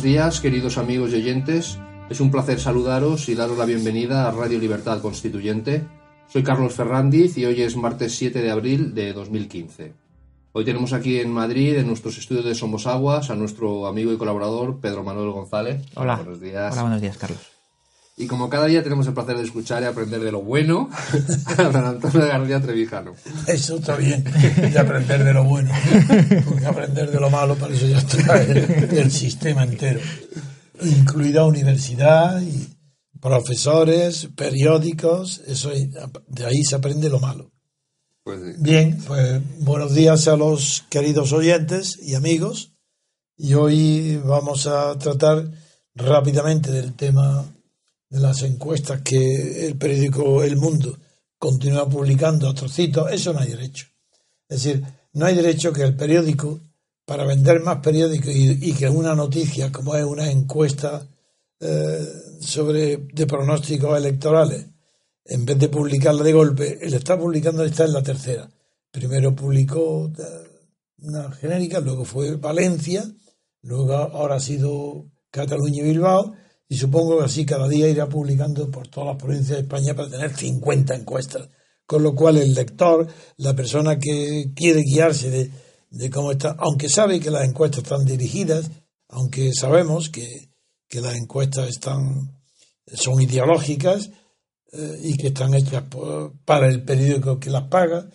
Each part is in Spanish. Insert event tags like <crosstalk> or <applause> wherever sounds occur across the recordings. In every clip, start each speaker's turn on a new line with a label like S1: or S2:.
S1: Buenos días, queridos amigos y oyentes. Es un placer saludaros y daros la bienvenida a Radio Libertad Constituyente. Soy Carlos Ferrandiz y hoy es martes 7 de abril de 2015. Hoy tenemos aquí en Madrid, en nuestros estudios de Somos Aguas, a nuestro amigo y colaborador Pedro Manuel González.
S2: Hola.
S1: Buenos días.
S2: Hola, buenos días, Carlos.
S1: Y como cada día tenemos el placer de escuchar y aprender de lo bueno, <laughs> a don Antonio García Trevijano.
S3: Eso está bien, de aprender de lo bueno, porque aprender de lo malo, para eso ya está el, el sistema entero, incluida universidad y profesores, periódicos, eso es- de ahí se aprende lo malo.
S1: Pues sí.
S3: Bien, pues buenos días a los queridos oyentes y amigos, y hoy vamos a tratar rápidamente del tema de las encuestas que el periódico El Mundo continúa publicando a trocitos, eso no hay derecho. Es decir, no hay derecho que el periódico, para vender más periódicos y, que una noticia, como es una encuesta eh, sobre de pronósticos electorales, en vez de publicarla de golpe, él está publicando, esta es la tercera. Primero publicó eh, una genérica, luego fue Valencia, luego ahora ha sido Cataluña y Bilbao, y supongo que así cada día irá publicando por todas las provincias de España para tener 50 encuestas. Con lo cual el lector, la persona que quiere guiarse de, cómo está, aunque sabe que las encuestas están dirigidas, aunque sabemos que, que las encuestas están, son ideológicas eh, y que están hechas para el periódico que las paga,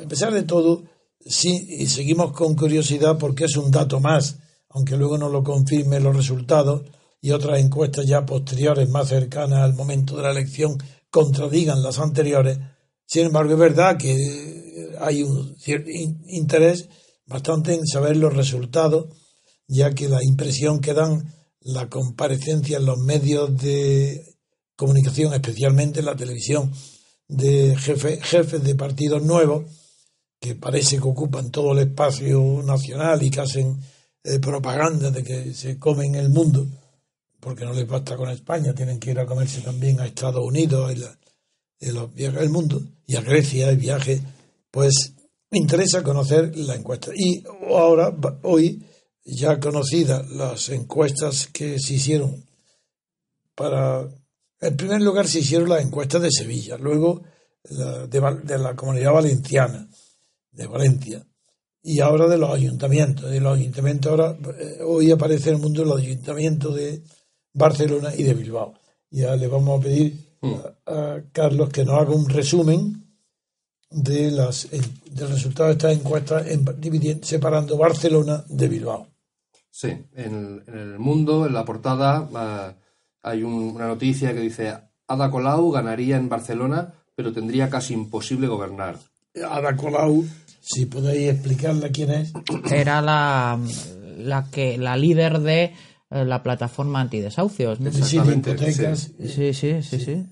S3: a pesar de todo, sí, y seguimos con curiosidad porque es un dato más, aunque luego no lo confirmen los resultados y otras encuestas ya posteriores, más cercanas al momento de la elección, contradigan las anteriores. Sin embargo, es verdad que hay un cierto in- interés bastante en saber los resultados, ya que la impresión que dan la comparecencia en los medios de comunicación, especialmente en la televisión, de jefe- jefes de partidos nuevos, que parece que ocupan todo el espacio nacional y que hacen eh, propaganda de que se comen el mundo, porque no les basta con España, tienen que ir a comerse también a Estados Unidos y, la- los viajes del mundo, y a Grecia el viaje, pues me interesa conocer la encuesta. Y ahora, hoy, ya conocidas las encuestas que se hicieron para... En primer lugar se hicieron las encuestas de Sevilla, luego de, la comunidad valenciana, de Valencia, y ahora de los ayuntamientos. De los ayuntamientos ahora, eh, hoy aparece en el mundo los ayuntamientos de Barcelona y de Bilbao. Ya le vamos a pedir a, a Carlos que nos haga un resumen de las del resultado de estas encuestas en- dividiendo- separando Barcelona de Bilbao.
S1: Sí, en el, en el mundo, en la portada, ah, hay un- una noticia que dice Ada Colau ganaría en Barcelona, pero tendría casi imposible gobernar.
S3: Ada Colau, si podéis explicarle quién es.
S2: Era la, la que la líder de la plataforma antidesahucios, ¿no?
S3: Sí, de hipotecas.
S2: Sí, sí, sí,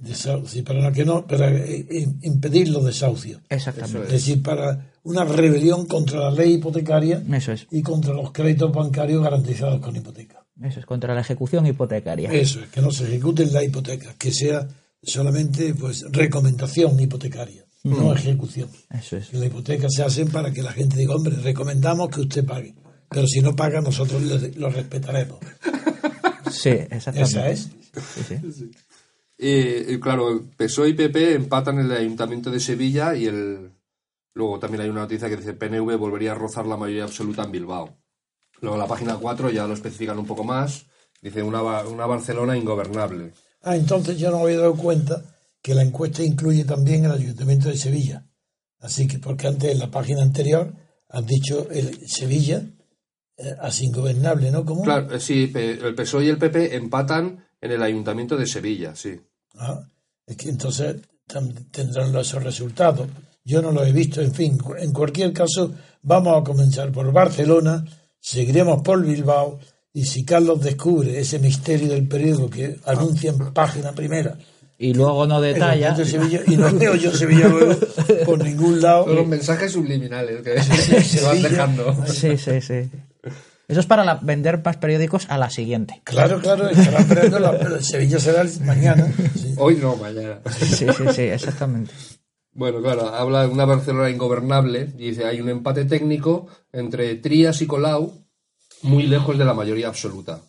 S2: sí.
S3: Para que no, para eh, eh, impedir los desahucios.
S2: Exactamente.
S3: Es decir, para una rebelión contra la ley hipotecaria
S2: Eso es.
S3: y contra los créditos bancarios garantizados con hipoteca.
S2: Eso es contra la ejecución hipotecaria.
S3: Eso es, que no se ejecuten la hipoteca, que sea solamente pues recomendación hipotecaria, no ejecución.
S2: Eso es.
S3: Que la hipoteca se hacen para que la gente diga, hombre, recomendamos que usted pague, pero si no paga nosotros lo respetaremos.
S2: Sí, exactamente.
S3: Esa es.
S2: Sí, sí.
S1: Y, y claro, PSOE y PP empatan en el Ayuntamiento de Sevilla y el, Luego también hay una noticia que dice PNV volvería a rozar la mayoría absoluta en Bilbao. Luego la página 4 ya lo especifican un poco más. Dice una, una Barcelona ingobernable.
S3: Ah, entonces yo no me había dado cuenta que la encuesta incluye también el Ayuntamiento de Sevilla. Así que, porque antes en la página anterior han dicho el Sevilla así ingobernable, ¿no? ¿Cómo?
S1: Claro, eh, sí, el PSOE y el PP empatan en el Ayuntamiento de Sevilla, sí.
S3: Ah, es que entonces tendrán esos resultados. Yo no los he visto, en fin, en cualquier caso, vamos a comenzar por Barcelona, seguiremos por Bilbao, y si Carlos descubre ese misterio del periódico que anuncia en página primera
S2: y luego no detalla.
S3: y no veo yo Sevilla luego por ningún lado.
S1: Son los mensajes subliminales que se van dejando.
S2: Sí, sí, sí. Eso es para vender más periódicos a la siguiente.
S3: Claro, claro, estarán esperando la, Sevilla será mañana.
S1: Hoy no, mañana.
S2: Sí, sí, sí, exactamente.
S1: Bueno, claro, habla de una Barcelona ingobernable. Dice, hay un empate técnico entre Trías y Colau, muy lejos de la mayoría absoluta.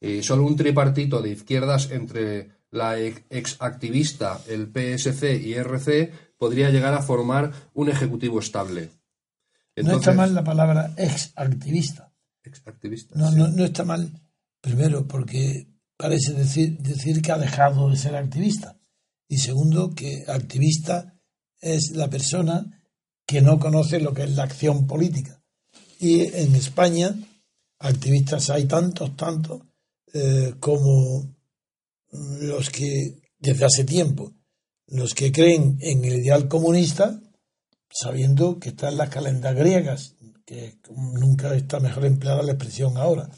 S1: Y solo un tripartito de izquierdas entre la ex activista, el PSC y RC podría llegar a formar un ejecutivo estable.
S3: no está mal la palabra ex activista.
S1: Ex activista.
S3: No, no, está mal, primero, porque parece decir, decir que ha dejado de ser activista. Y segundo, que activista es la persona que no conoce lo que es la acción política. Y en España, activistas hay tantos, tantos, eh, como los que desde hace tiempo, los que creen en el ideal comunista, sabiendo que están las calendas griegas, que nunca está mejor empleada la expresión ahora,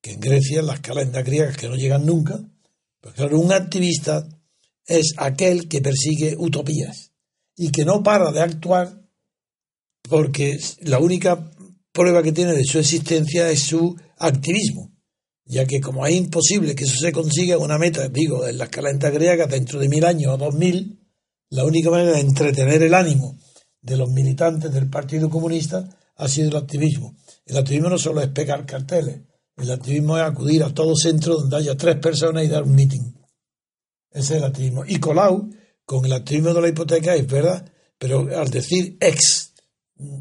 S3: que en Grecia las calendas griegas que no llegan nunca, pues claro, un activista es aquel que persigue utopías y que no para de actuar porque la única prueba que tiene de su existencia es su activismo ya que como es imposible que eso se consiga una meta, digo, en las calentas griegas dentro de mil años o dos mil, la única manera de entretener el ánimo de los militantes del Partido Comunista ha sido el activismo. El activismo no solo es pegar carteles, el activismo es acudir a todo centro donde haya tres personas y dar un meeting. Ese es el activismo. Y Colau, con el activismo de la hipoteca, es verdad, pero al decir ex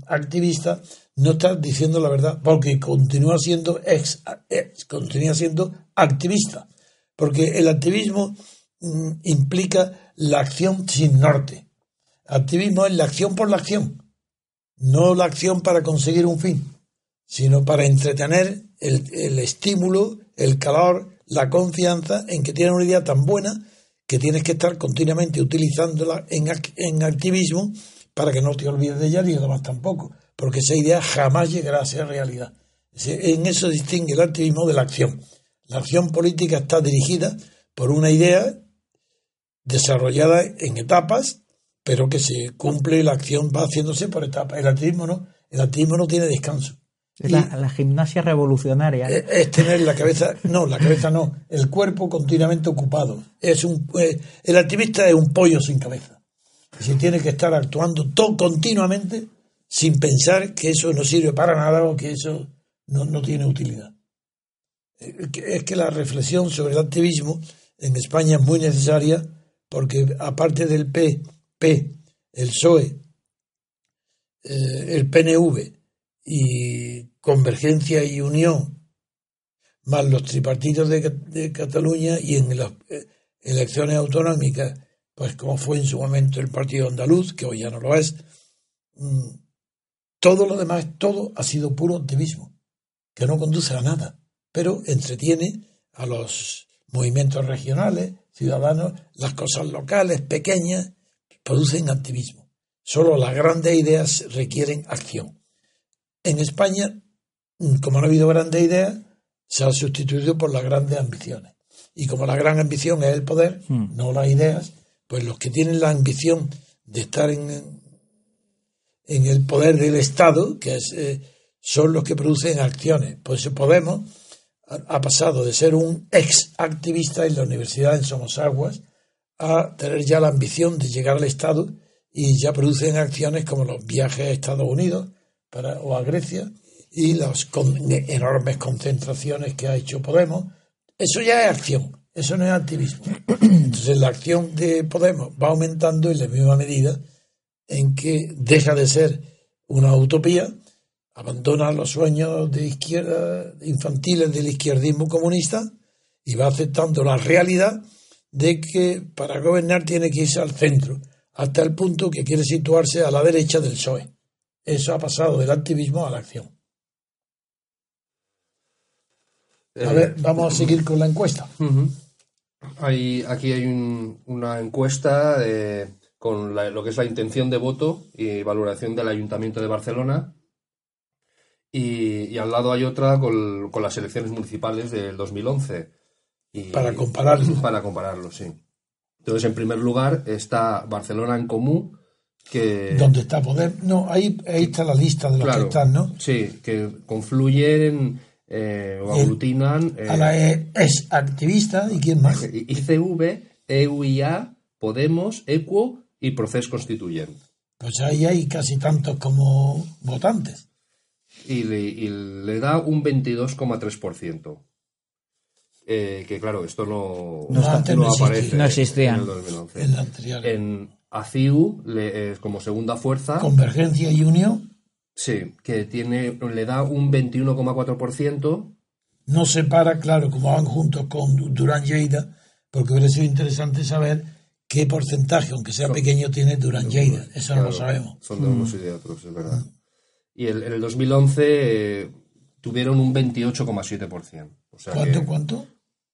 S3: activista, no está diciendo la verdad, porque continúa siendo ex, continúa siendo activista, porque el activismo mm, implica la acción sin norte. Activismo es la acción por la acción, no la acción para conseguir un fin, sino para entretener el, estímulo, el calor, la confianza en que tienes una idea tan buena que tienes que estar continuamente utilizándola en, en activismo para que no te olvides de ella ni demás tampoco porque esa idea jamás llegará a ser realidad. En eso distingue el activismo de la acción. La acción política está dirigida por una idea desarrollada en etapas, pero que se cumple la acción va haciéndose por etapas. El activismo no, el activismo no tiene descanso.
S2: Es la, gimnasia revolucionaria.
S3: Es, tener la cabeza, no, la cabeza no, el cuerpo continuamente ocupado. Es un, eh, el activista es un pollo sin cabeza. Se tiene que estar actuando todo continuamente sin pensar que eso no sirve para nada o que eso no, tiene utilidad. Eh, es que la reflexión sobre el activismo en España es muy necesaria porque aparte del P, P el PSOE, eh, el PNV y Convergencia y Unión, más los tripartitos de, Cataluña y en las eh, elecciones autonómicas, pues como fue en su momento el Partido Andaluz, que hoy ya no lo es, mm, todo lo demás, todo ha sido puro optimismo, que no conduce a nada, pero entretiene a los movimientos regionales, ciudadanos, las cosas locales, pequeñas, producen activismo. Solo las grandes ideas requieren acción. En España, como no ha habido grandes ideas, se ha sustituido por las grandes ambiciones. Y como la gran ambición es el poder, hmm. no las ideas, pues los que tienen la ambición de estar en, en el poder del Estado, que es, eh, son los que producen acciones. Por eso Podemos ha, pasado de ser un ex activista en la Universidad en Somosaguas a tener ya la ambición de llegar al Estado y ya producen acciones como los viajes a Estados Unidos para, o a Grecia y las enormes concentraciones que ha hecho Podemos. Eso ya es acción, eso no es activismo. Entonces la acción de Podemos va aumentando en la misma medida en que deja de ser una utopía, abandona los sueños de izquierda infantiles del izquierdismo comunista y va aceptando la realidad de que para gobernar tiene que irse al centro, hasta el punto que quiere situarse a la derecha del PSOE. Eso ha pasado del activismo a la acción. A ver, vamos a seguir con la encuesta.
S1: Hay- aquí hay un- una encuesta eh, con la- lo que es la intención de voto y valoración del Ayuntamiento de Barcelona. Y, y al lado hay otra con, con las elecciones municipales del 2011. Y-
S3: Para compararlo. <laughs>
S1: Para compararlo, sí. Entonces, en primer lugar está Barcelona en Común, que...
S3: ¿Dónde está Poder? No, ahí, ahí está la lista de los
S1: Claro,
S3: que están, ¿no?
S1: Sí, que confluyen eh, o aglutinan eh,
S3: A la E- es activista y quién más.
S1: ICV, EUIA, Podemos, ECUO y Proceso Constituyente.
S3: Pues ahí hay casi tantos como votantes.
S1: Y le, y le da un 22,3%. Eh, que claro, esto no,
S3: No, antes no existía.
S1: aparece
S2: No existía.
S1: en el 2011.
S3: En la anterior.
S1: En ACIU, le- eh, como segunda fuerza,
S3: Convergencia y Unión
S1: sí, que tiene, le da un 21,4%.
S3: no se para, claro, como van juntos con Durán Lleida, porque hubiera sido interesante saber qué porcentaje, aunque sea pequeño, tiene Durán Lleida. Eso no lo sabemos.
S1: Son de unos y de otros, es verdad. Y el- en el 2011 eh, tuvieron un 28,7%. O sea
S3: ¿Cuánto,
S1: que
S3: cuánto?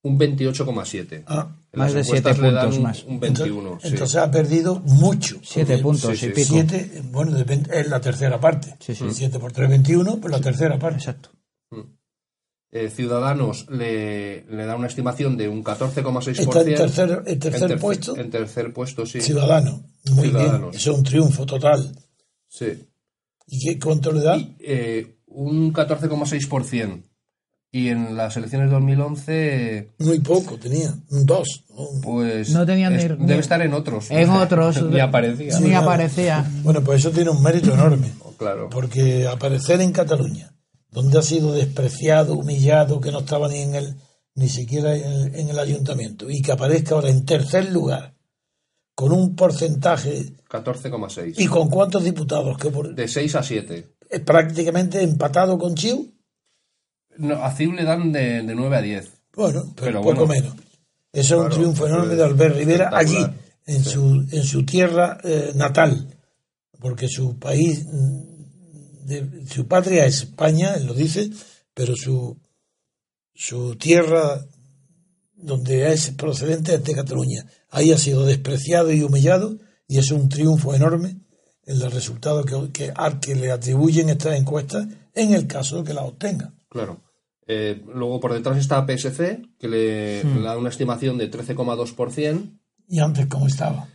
S1: Un 28,7%.
S3: Ah,
S2: Más de siete
S1: encuestas le dan
S2: puntos
S1: un-
S2: más.
S1: Un
S3: entonces,
S1: 21, sí.
S3: entonces ha perdido mucho.
S2: Siete
S3: Porque
S2: puntos
S1: sí,
S2: y pico.
S3: Siete, bueno, depende, es la tercera parte.
S2: Sí, sí.
S3: 7 por 3, 21, pues la tercera parte.
S2: Exacto.
S1: Eh, Ciudadanos le, le da una estimación de un 14,6%.
S3: Está en tercer, en tercer
S1: En tercer-
S3: puesto,
S1: En tercer puesto, sí.
S3: Ciudadano. Muy
S1: Ciudadanos.
S3: bien. Eso es un triunfo total.
S1: Sí.
S3: ¿Y qué, cuánto le da?
S1: Y, eh, un 14,6%. Y en las elecciones de 2011,
S3: Muy poco tenía, un 2.
S1: pues.
S2: No tenían
S1: es-
S2: ni-
S1: debe
S2: ni-
S1: estar en otros.
S2: En <laughs> otros.
S1: Ni aparecía.
S2: Ni aparecía.
S3: Bueno, pues eso tiene un mérito enorme.
S1: Claro.
S3: Porque aparecer en Cataluña, donde ha sido despreciado, humillado, que no estaba ni en el ni siquiera en el, en el ayuntamiento, y que aparezca ahora en tercer lugar, con un porcentaje,
S1: 14,6.
S3: ¿y con cuántos diputados? que por-
S1: De 6 a 7.
S3: es prácticamente empatado con Chiu.
S1: No, a CIU le dan de, de 9 a 10.
S3: Bueno, pero,
S1: Pero
S3: poco
S1: bueno.
S3: menos. Eso es un triunfo enorme de Albert Rivera allí, en, su, en su tierra eh, natal, porque su país, de- su patria es España, él lo dice, pero su, su tierra donde es procedente es de Cataluña. Ahí ha sido despreciado y humillado y es un triunfo enorme en el resultado que, que, al que le atribuyen estas encuestas en el caso de que las obtenga.
S1: Claro. Eh, luego por detrás está PSC, que le,
S3: Hmm.
S1: le da una estimación de 13,2%.
S3: ¿Y antes cómo estaba?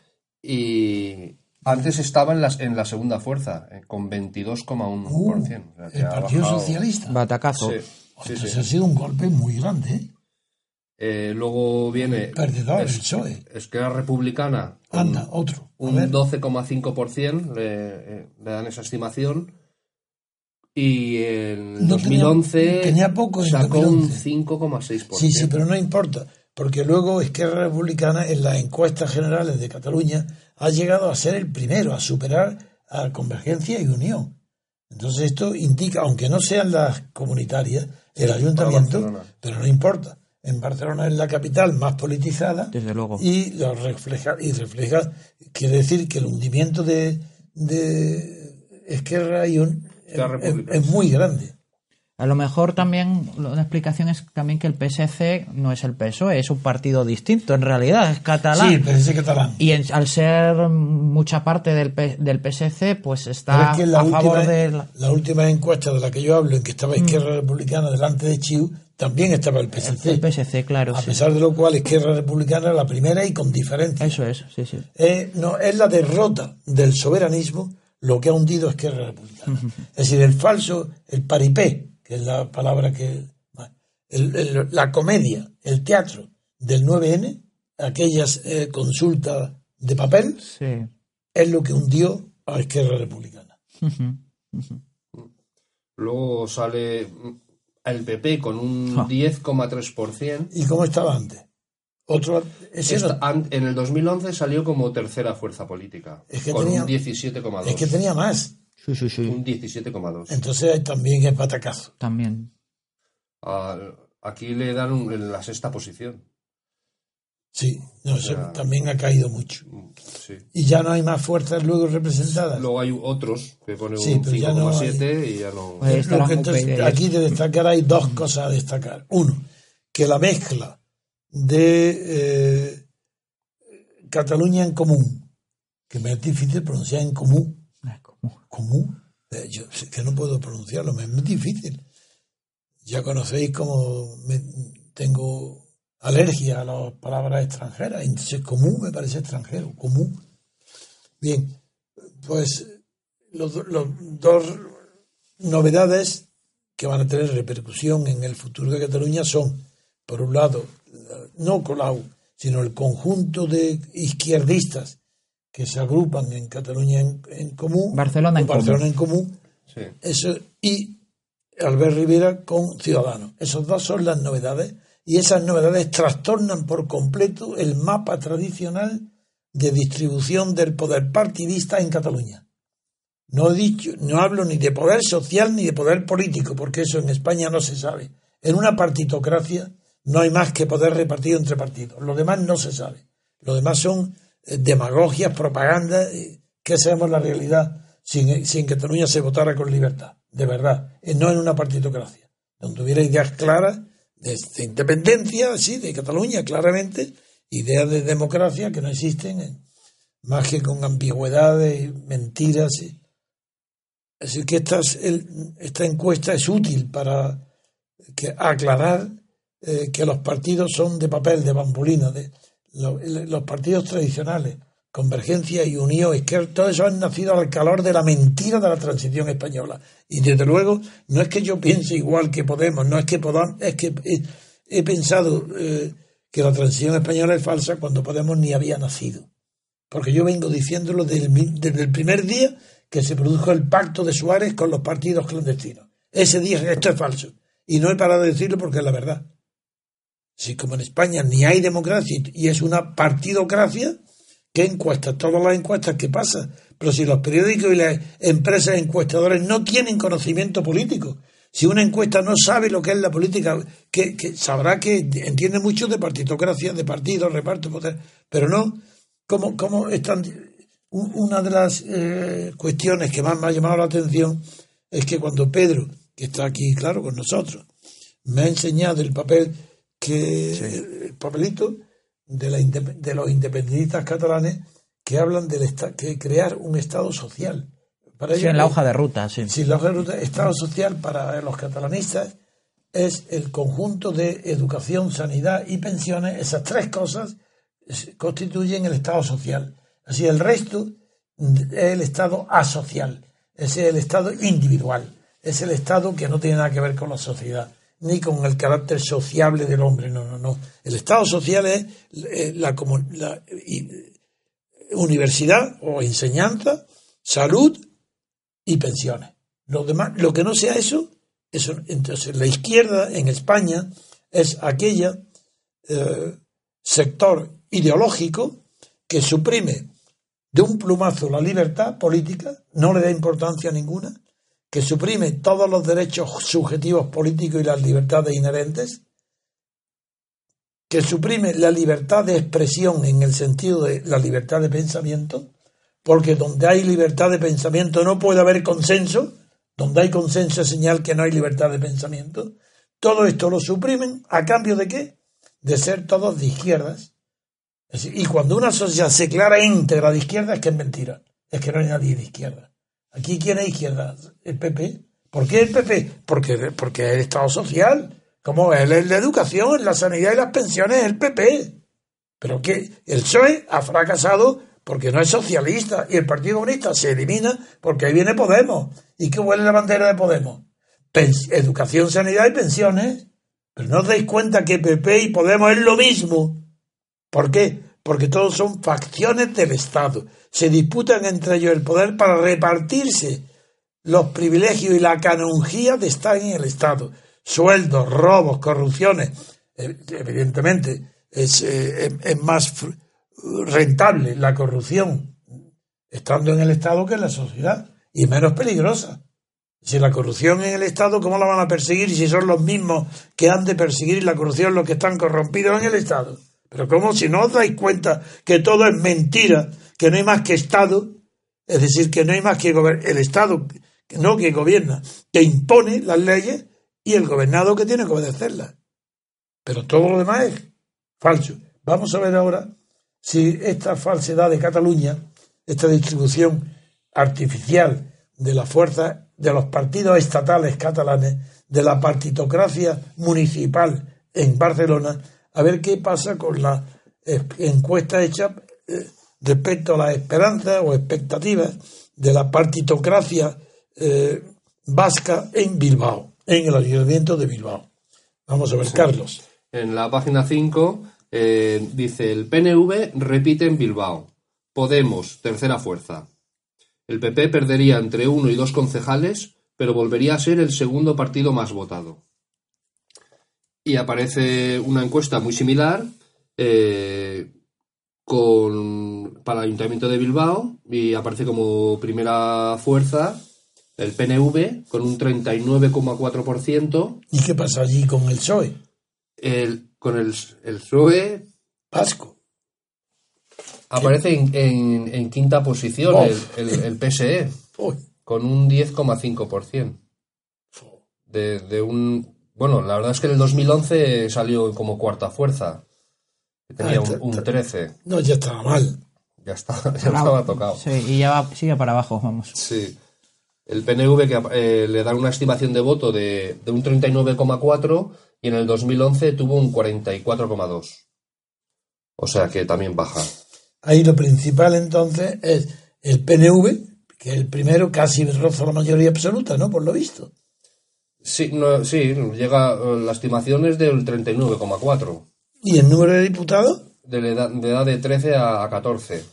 S1: Y antes estaba en, las, en la segunda fuerza, eh, con 22,1%.
S3: Uh,
S1: O sea,
S3: el Partido
S1: bajado-
S3: Socialista.
S2: Batacazo.
S1: Sí, sí,
S3: Ostras,
S1: sí.
S3: ha sido un golpe muy grande, ¿eh?
S1: Eh, luego viene
S3: Perdedor, el
S1: es-
S3: PSOE.
S1: Esquerra Republicana,
S3: Anda, otro. A
S1: un
S3: ver.
S1: 12,5% le, eh, le dan esa estimación. Y en
S3: No
S1: 2011
S3: tenía- tenía poco en
S1: sacó
S3: 2011.
S1: un 5,6%.
S3: Sí, sí, pero no importa, porque luego Esquerra Republicana en las encuestas generales de Cataluña ha llegado a ser el primero, a superar a Convergencia y Unión. Entonces esto indica, aunque no sean las comunitarias, el ayuntamiento, pero no importa. En Barcelona es la capital más politizada
S2: Desde luego.
S3: y lo refleja, y refleja, quiere decir que el hundimiento de, de Esquerra y Un- es, es muy grande.
S2: A lo mejor también una explicación es también que el PSC no es el PSOE, es un partido distinto, en realidad es catalán.
S3: Sí, el PSC catalán.
S2: Y en- al ser mucha parte del, P- del PSC, pues está
S3: es que la
S2: a
S3: última,
S2: favor de la-
S3: la última encuesta de la que yo hablo, en que estaba
S2: Mm.
S3: Izquierda Republicana delante de Chiu, también estaba el PSC.
S2: el PSC, claro.
S3: a
S2: sí.
S3: pesar de lo cual, Izquierda Republicana era la primera y con diferencia.
S2: Eso es, sí, sí.
S3: Eh, no, es la derrota del soberanismo lo que ha hundido a Izquierda Republicana. Es decir, el falso, el paripé, que es la palabra que... el- el- la comedia, el teatro del 9N, aquellas eh, consultas de papel,
S2: Sí.
S3: es lo que hundió a Izquierda Republicana.
S1: Luego sale el PP con un
S2: Ah.
S1: 10,3%.
S3: ¿Y cómo estaba antes? Otro, ese
S1: Esta- en el 2011 salió como tercera fuerza política,
S3: Es que
S1: con
S3: tenía-
S1: un 17,2.
S3: es que tenía más.
S2: Sí, sí, sí.
S1: Un 17,2.
S3: Entonces también es patacazo.
S2: También.
S1: Ah, aquí le dan un- en la sexta posición.
S3: Sí, no, eso
S1: sea-
S3: también ha caído mucho.
S1: Mm, Sí.
S3: Y ya no hay más fuerzas luego representadas.
S1: Luego hay otros que ponen
S3: Sí,
S1: un
S3: pero ya no
S1: 5,7 y ya no.
S2: Pues-
S3: entonces, aquí de destacar hay dos cosas a destacar. Uno, que la mezcla de eh, Cataluña en común, que me es difícil pronunciar en común, común, eh, yo que no puedo pronunciarlo, me es muy difícil. Ya conocéis cómo me- tengo alergia a las palabras extranjeras, entonces común me parece extranjero, común. Bien, pues los, los dos novedades que van a tener repercusión en el futuro de Cataluña son, por un lado, no Colau, sino el conjunto de izquierdistas que se agrupan en Cataluña en, en común,
S2: Barcelona en
S3: común,
S1: Sí.
S3: eso, y Albert Rivera con Ciudadanos. Esos dos son las novedades y esas novedades trastornan por completo el mapa tradicional de distribución del poder partidista en Cataluña. No he dicho, no hablo ni de poder social ni de poder político, porque eso en España no se sabe. En una partitocracia no hay más que poder repartido entre partidos. Lo demás no se sabe. Lo demás son eh, demagogias, propaganda, eh, que sabemos la realidad sin, sin que Cataluña se votara con libertad, de verdad, eh, no en una partitocracia, donde hubiera ideas claras de, de independencia, sí, de Cataluña, claramente, ideas de democracia que no existen, eh, más que con ambigüedades mentiras. Así que esta encuesta es útil para aclarar eh, que los partidos son de papel, de bambolina, de los partidos tradicionales, Convergencia y Unión, Izquierda, todo eso han nacido al calor de la mentira de la transición española. Y desde luego, no es que yo piense igual que Podemos, no es que Podamos, es que he, pensado eh, que la transición española es falsa cuando Podemos ni había nacido. Porque yo vengo diciéndolo desde el, desde el primer día que se produjo el pacto de Suárez con los partidos clandestinos. Ese día esto es falso. Y no he parado de decirlo porque es la verdad. Si como en España ni hay democracia y es una partidocracia, ¿qué encuestas? Todas las encuestas que pasa. Pero si los periódicos y las empresas encuestadores no tienen conocimiento político, si una encuesta no sabe lo que es la política, que, sabrá que entiende mucho de partitocracia, de partidos, reparto, poder, pero no, ¿cómo, cómo están? Una de las eh, cuestiones que más me ha llamado la atención es que cuando Pedro, que está aquí, claro, con nosotros, me ha enseñado el papel que el papelito de, la de los independentistas catalanes que hablan del que crear un estado social. Para
S2: Sí,
S3: ellos,
S2: en la hoja de ruta, sí.
S3: Sí, la hoja de ruta, Estado social para los catalanistas es el conjunto de educación, sanidad y pensiones. Esas tres cosas constituyen el Estado social. Así el resto es el Estado asocial, es el Estado individual, es el Estado que no tiene nada que ver con la sociedad, ni con el carácter sociable del hombre, no, no, no. El Estado social es eh, la, la- universidad o enseñanza, salud y pensiones. Lo demás, lo que no sea eso, eso entonces la izquierda en España es aquella eh, sector ideológico que suprime de un plumazo la libertad política, no le da importancia ninguna, que suprime todos los derechos subjetivos políticos y las libertades inherentes, que suprime la libertad de expresión en el sentido de la libertad de pensamiento, porque donde hay libertad de pensamiento no puede haber consenso, donde hay consenso es señal que no hay libertad de pensamiento. Todo esto lo suprimen a cambio de qué? De ser todos de izquierdas. Y cuando una sociedad se declara íntegra de izquierda es que es mentira, es que no hay nadie de izquierda. Aquí quién es izquierda, el PP. ¿Por qué el PP? Porque, porque es el Estado social, como él es la educación, la sanidad y las pensiones, el PP. Pero que el PSOE ha fracasado porque no es socialista y el Partido Comunista se elimina porque ahí viene Podemos. ¿Y qué huele la bandera de Podemos? Educación, sanidad y pensiones. Pero no os dais cuenta que PP y Podemos es lo mismo. ¿Por qué? Porque todos son facciones del Estado. Se disputan entre ellos el poder para repartirse los privilegios y la canonjía de estar en el Estado. Sueldos, robos, corrupciones. Eh, Evidentemente, es, eh, es, es más rentable la corrupción estando en el Estado que en la sociedad y menos peligrosa. Si la corrupción en el Estado, ¿cómo la van a perseguir si son los mismos que han de perseguir la corrupción los que están corrompidos en el Estado? Pero ¿cómo si no os dais cuenta que todo es mentira, que no hay más que Estado, es decir, que no hay más que el Estado, no que gobierna, que impone las leyes y el gobernado que tiene que obedecerlas? Pero todo lo demás es falso. Vamos a ver ahora si esta falsedad de Cataluña, esta distribución artificial de la fuerza de los partidos estatales catalanes, de la partitocracia municipal en Barcelona, a ver qué pasa con la eh, encuesta hecha eh, respecto a las esperanzas o expectativas de la partitocracia eh, vasca en Bilbao, en el ayuntamiento de Bilbao. Vamos a ver, Carlos.
S1: En la página 5 eh, dice el PNV repite en Bilbao. Podemos, tercera fuerza. El PP perdería entre uno y dos concejales, pero volvería a ser el segundo partido más votado. Y aparece una encuesta muy similar eh, con, para el Ayuntamiento de Bilbao y aparece como primera fuerza el PNV con un 39,4%.
S3: ¿Y qué pasa allí con el PSOE?
S1: El, con el, el PSOE
S3: Vasco.
S1: aparece en, en- en quinta posición
S3: Uf.
S1: el, el- el PSE
S3: Uy,
S1: con un 10,5%. De, de un. Bueno, la verdad es que en el 2011 salió como cuarta fuerza. Tenía
S3: Ah,
S1: un, un
S3: ta-
S1: 13.
S3: no, ya estaba mal.
S1: Ya, está, <laughs> ya estaba tocado.
S2: Sí, y ya va- sigue para abajo, vamos.
S1: Sí. El PNV que eh, le dan una estimación de voto de, de un 39,4 y en el 2011 tuvo un 44,2. O sea que también baja.
S3: Ahí lo principal entonces es el PNV, que el primero casi roza la mayoría absoluta, ¿no? Por lo visto.
S1: Sí, no, sí llega, eh, la estimación es del 39,4.
S3: ¿Y el número de diputados?
S1: De, la edad, de edad de 13 a, a 14.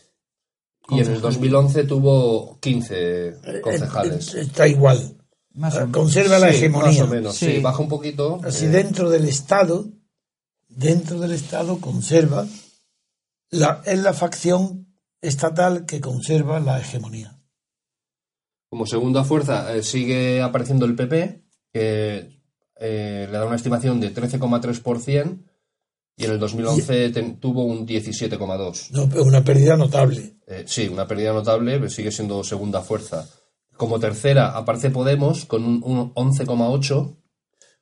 S1: Y en el 2011 tuvo 15 concejales.
S3: Eh, eh, Está igual.
S2: Más o menos.
S3: Conserva la
S1: Sí,
S3: hegemonía.
S1: Más o menos, sí.
S2: Sí.
S1: Baja un poquito.
S3: Así
S1: eh,
S3: dentro del Estado, dentro del Estado conserva, la, es la facción estatal que conserva la hegemonía.
S1: Como segunda fuerza eh, sigue apareciendo el PP, que eh, le da una estimación de 13,3% y en el 2011 ten- tuvo un 17,2%.
S3: No, pero una pérdida notable.
S1: Eh, sí, una pérdida notable, pero sigue siendo segunda fuerza. Como tercera aparece Podemos con un, un 11,8%.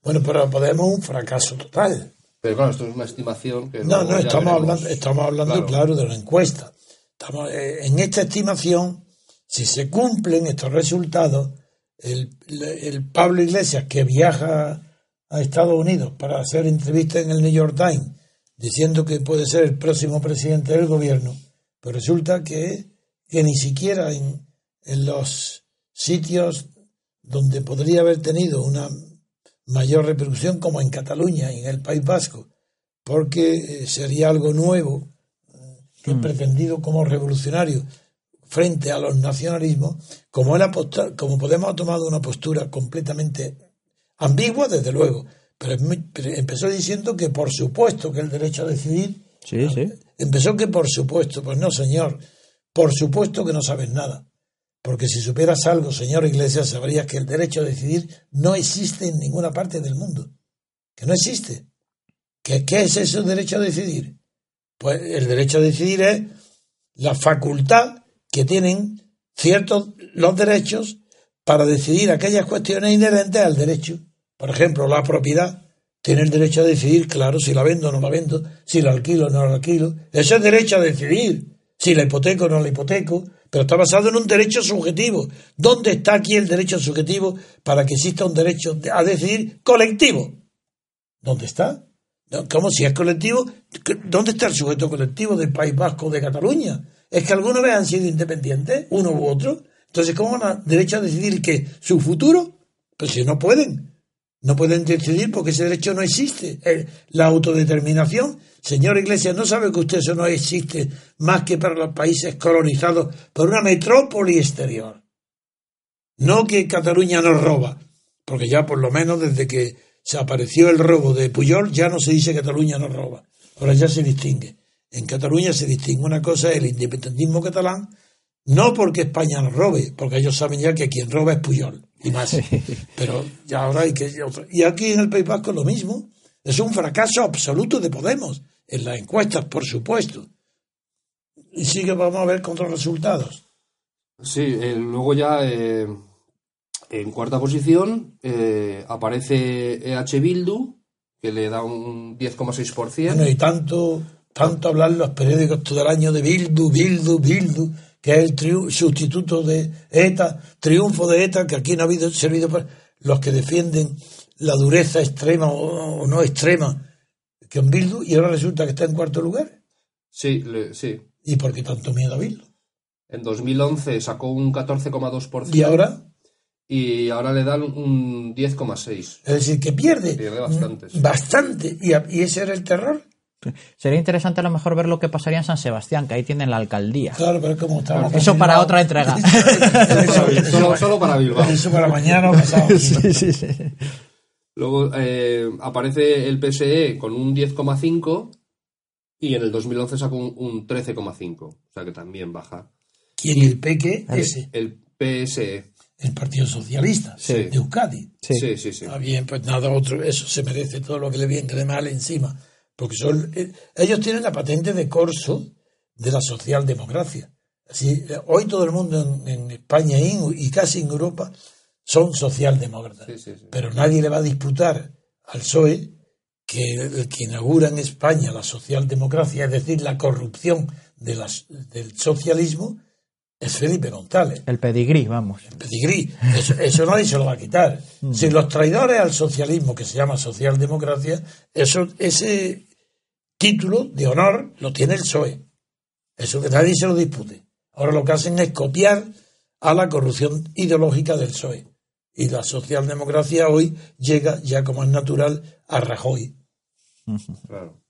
S3: Bueno, pero Podemos un fracaso total.
S1: Pero claro, esto es una estimación que...
S3: No, no, estamos
S1: veremos.
S3: hablando, estamos hablando
S1: Claro.
S3: claro. de la encuesta. Estamos, eh, en esta estimación, si se cumplen estos resultados, el, el Pablo Iglesias que viaja a Estados Unidos para hacer entrevistas en el New York Times diciendo que puede ser el próximo presidente del gobierno, pues resulta que, que ni siquiera en, en los sitios donde podría haber tenido una mayor repercusión como en Cataluña y en el País Vasco, porque eh, sería algo nuevo, eh, que pretendido como revolucionario frente a los nacionalismos, como, él como Podemos ha tomado una postura completamente ambigua, desde luego, pero, pero empezó diciendo que por supuesto que el derecho a decidir,
S2: Sí, sí.
S3: empezó que por supuesto, pues no señor, por supuesto que no sabes nada. Porque si supieras algo, señor Iglesias, sabrías que el derecho a decidir no existe en ninguna parte del mundo. Que no existe. ¿Qué, qué es ese derecho a decidir? Pues el derecho a decidir es la facultad que tienen ciertos los derechos para decidir aquellas cuestiones inherentes al derecho. Por ejemplo, la propiedad tiene el derecho a decidir, claro, si la vendo o no la vendo, si la alquilo o no la alquilo. Eso es derecho a decidir, si la hipoteco o no la hipoteco, pero está basado en un derecho subjetivo. ¿Dónde está aquí el derecho subjetivo para que exista un derecho a decidir colectivo? ¿Dónde está? ¿Cómo si es colectivo? ¿Dónde está el sujeto colectivo del País Vasco de Cataluña? ¿Es que alguna vez han sido independientes, uno u otro? Entonces, ¿cómo van a derecho a decidir que su futuro? Pues si no pueden. No pueden decidir porque ese derecho no existe. Eh, La autodeterminación, señor Iglesias, ¿no sabe que usted eso no existe más que para los países colonizados por una metrópoli exterior? No que Cataluña nos roba, porque ya por lo menos desde que se apareció el robo de Puyol ya no se dice Cataluña nos roba. Ahora ya se distingue. En Cataluña se distingue una cosa, el independentismo catalán, no porque España nos robe, porque ellos saben ya que quien roba es Puyol y más. Pero ya ahora hay que. Y aquí en el País Vasco lo mismo. Es un fracaso absoluto de Podemos. En las encuestas, por supuesto. Y sigue, vamos a ver contra resultados.
S1: Sí, eh, luego ya eh, en cuarta posición eh, aparece EH Bildu, que le da un 10,6%.
S3: Bueno, y tanto, tanto hablar en los periódicos todo el año de Bildu, Bildu, Bildu, que es el sustituto de ETA, triunfo de ETA, que aquí no ha habido servido para los que defienden la dureza extrema o, no extrema que en Bildu, y ahora resulta que está en cuarto lugar.
S1: Sí, sí.
S3: ¿Y por qué tanto miedo a Bildu?
S1: En 2011 sacó un 14,2%.
S3: ¿Y ahora?
S1: Y ahora le dan un 10,6%.
S3: Es decir, que pierde.
S1: Pierde bastante.
S3: Bastante. ¿Y, ese era el terror?
S2: Sería interesante a lo mejor ver lo que pasaría en San Sebastián, que ahí tienen la alcaldía.
S3: Claro, pero como está.
S2: Eso para otra entrega. <laughs>
S1: solo, para Bilbao.
S3: Eso para mañana o pasado.
S2: sí, sí, sí.
S1: Luego eh, aparece el PSE con un 10,5 y en el 2011 sacó un, 13,5. O sea que también baja.
S3: ¿Quién? ¿El PQ? Ese.
S1: El PSE.
S3: El Partido Socialista de Euskadi.
S1: Sí. sí, sí, sí.
S3: Ah, bien, pues nada, otro, eso se merece todo lo que le viene de mal encima. Porque son, eh, ellos tienen la patente de corso de la socialdemocracia. Así, hoy todo el mundo en, España y, casi en Europa son socialdemócratas. Pero nadie le va a disputar al PSOE que el que inaugura en España la socialdemocracia, es decir, la corrupción de las, del socialismo, es Felipe González.
S2: El pedigrí, vamos.
S3: El pedigrí. Eso, nadie se lo va a quitar. Mm. Si los traidores al socialismo, que se llama socialdemocracia, eso, ese título de honor lo tiene el PSOE. Eso que nadie se lo dispute. Ahora lo que hacen es copiar a la corrupción ideológica del PSOE. Y la socialdemocracia hoy llega, ya como es natural, a Rajoy. <laughs>
S1: Claro.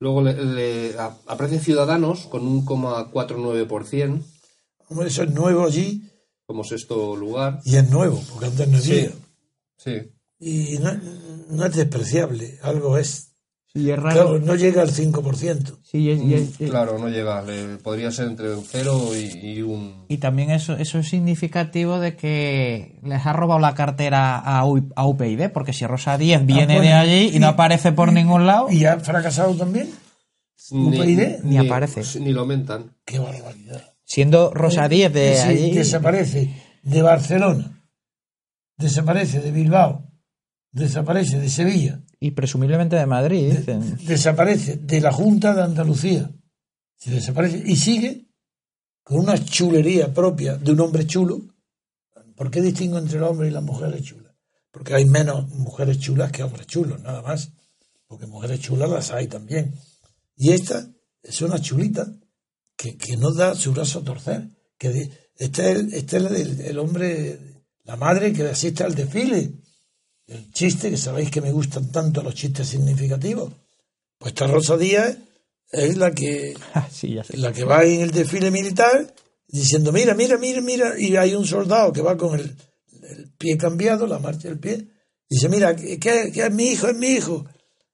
S1: Luego le, aparece Ciudadanos con un 1,49%.
S3: Hombre, eso es nuevo allí.
S1: Como sexto lugar.
S3: Y es nuevo, porque antes no había.
S1: Sí.
S3: Y no, es despreciable, algo es.
S2: Sí, es raro.
S3: Claro, no llega al 5%.
S2: Sí,
S1: mm, claro, no llega. podría ser entre un 0 y, un...
S2: Y también eso, eso es significativo de que les ha robado la cartera a, UPyD, porque si Rosa Díez ah, viene de allí y, no aparece por ningún lado...
S3: ¿Y ha fracasado también?
S2: ¿UPyD? Ni, aparece.
S1: Ni lo aumentan.
S3: ¡Qué barbaridad!
S2: Siendo Rosa Díez de allí...
S3: Desaparece de Barcelona, desaparece de Bilbao, desaparece de Sevilla
S2: y presumiblemente de Madrid, dicen.
S3: desaparece de la Junta de Andalucía. desaparece y sigue con una chulería propia de un hombre chulo. ¿Por qué distingo entre el hombre y las mujeres chulas? Porque hay menos mujeres chulas que hombres chulos, nada más. Porque mujeres chulas las hay también. Y esta es una chulita que, que no da su brazo a torcer. Que este es, este el, el hombre, la madre que asiste al desfile el chiste, que sabéis que me gustan tanto los chistes significativos. Pues esta Rosa Díaz es la que, <laughs>
S2: ah,
S3: la que va en el desfile militar diciendo, mira, mira, mira, mira, y hay un soldado que va con el, pie cambiado, la marcha del pie, y dice, mira, ¿qué, es mi hijo? Es mi hijo.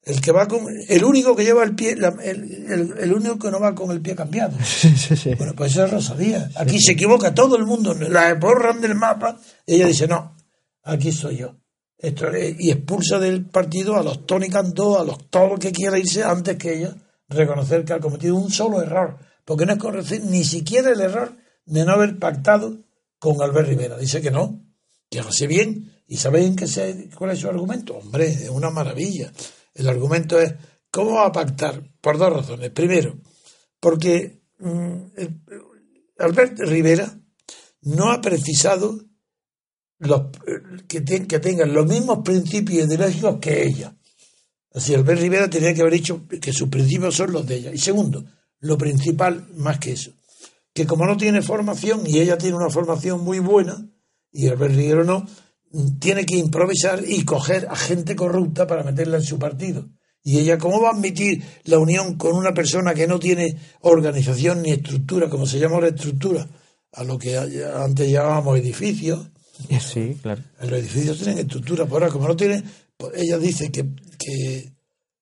S3: El que va con, el único que lleva el pie, el, único que no va con el pie cambiado. <laughs> bueno, pues eso es. Aquí se equivoca todo el mundo, la borran del mapa, y ella dice, no, aquí soy yo y expulsa del partido a los Tony Cantó, a los todos que quiera irse antes que ella reconocer que ha cometido un solo error, porque no es corregir ni siquiera el error de no haber pactado con Albert Rivera. Dice que no, que hace bien. ¿Y sabéis qué cuál es su argumento? Hombre, es una maravilla. El argumento es, ¿cómo va a pactar? Por dos razones. Primero, porque mm, Albert Rivera no ha precisado los, que, que tengan los mismos principios ideológicos que ella. Así, Albert Rivera tenía que haber dicho que sus principios son los de ella. Y segundo, lo principal más que eso, que como no tiene formación y ella tiene una formación muy buena, y Albert Rivera no, tiene que improvisar y coger a gente corrupta para meterla en su partido. Y ella, ¿cómo va a admitir la unión con una persona que no tiene organización ni estructura, como se llama la estructura, a lo que antes llamábamos edificios,
S2: Sí, claro.
S3: Los edificios tienen estructura, por ahora como no tienen, pues ella dice que, que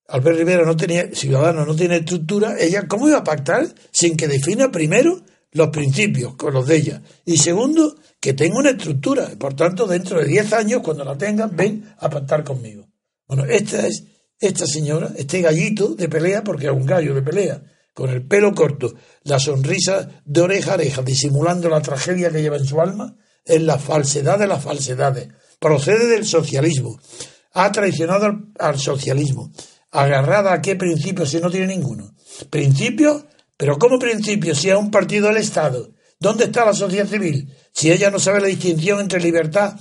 S3: Albert Rivera no tenía, Ciudadanos no tiene estructura, ella, ¿cómo iba a pactar sin que defina primero los principios con los de ella? Y segundo, que tenga una estructura. Por tanto, dentro de 10 años, cuando la tengan, ven a pactar conmigo. Bueno, esta es esta señora, este gallito de pelea, porque es un gallo de pelea, con el pelo corto, la sonrisa de oreja a oreja, disimulando la tragedia que lleva en su alma, es la falsedad de las falsedades. Procede del socialismo. Ha traicionado al, al socialismo. ¿Agarrada a qué principio si no tiene ninguno? ¿Principio? ¿Pero cómo principio si es un partido del Estado? ¿Dónde está la sociedad civil? Si ella no sabe la distinción entre libertad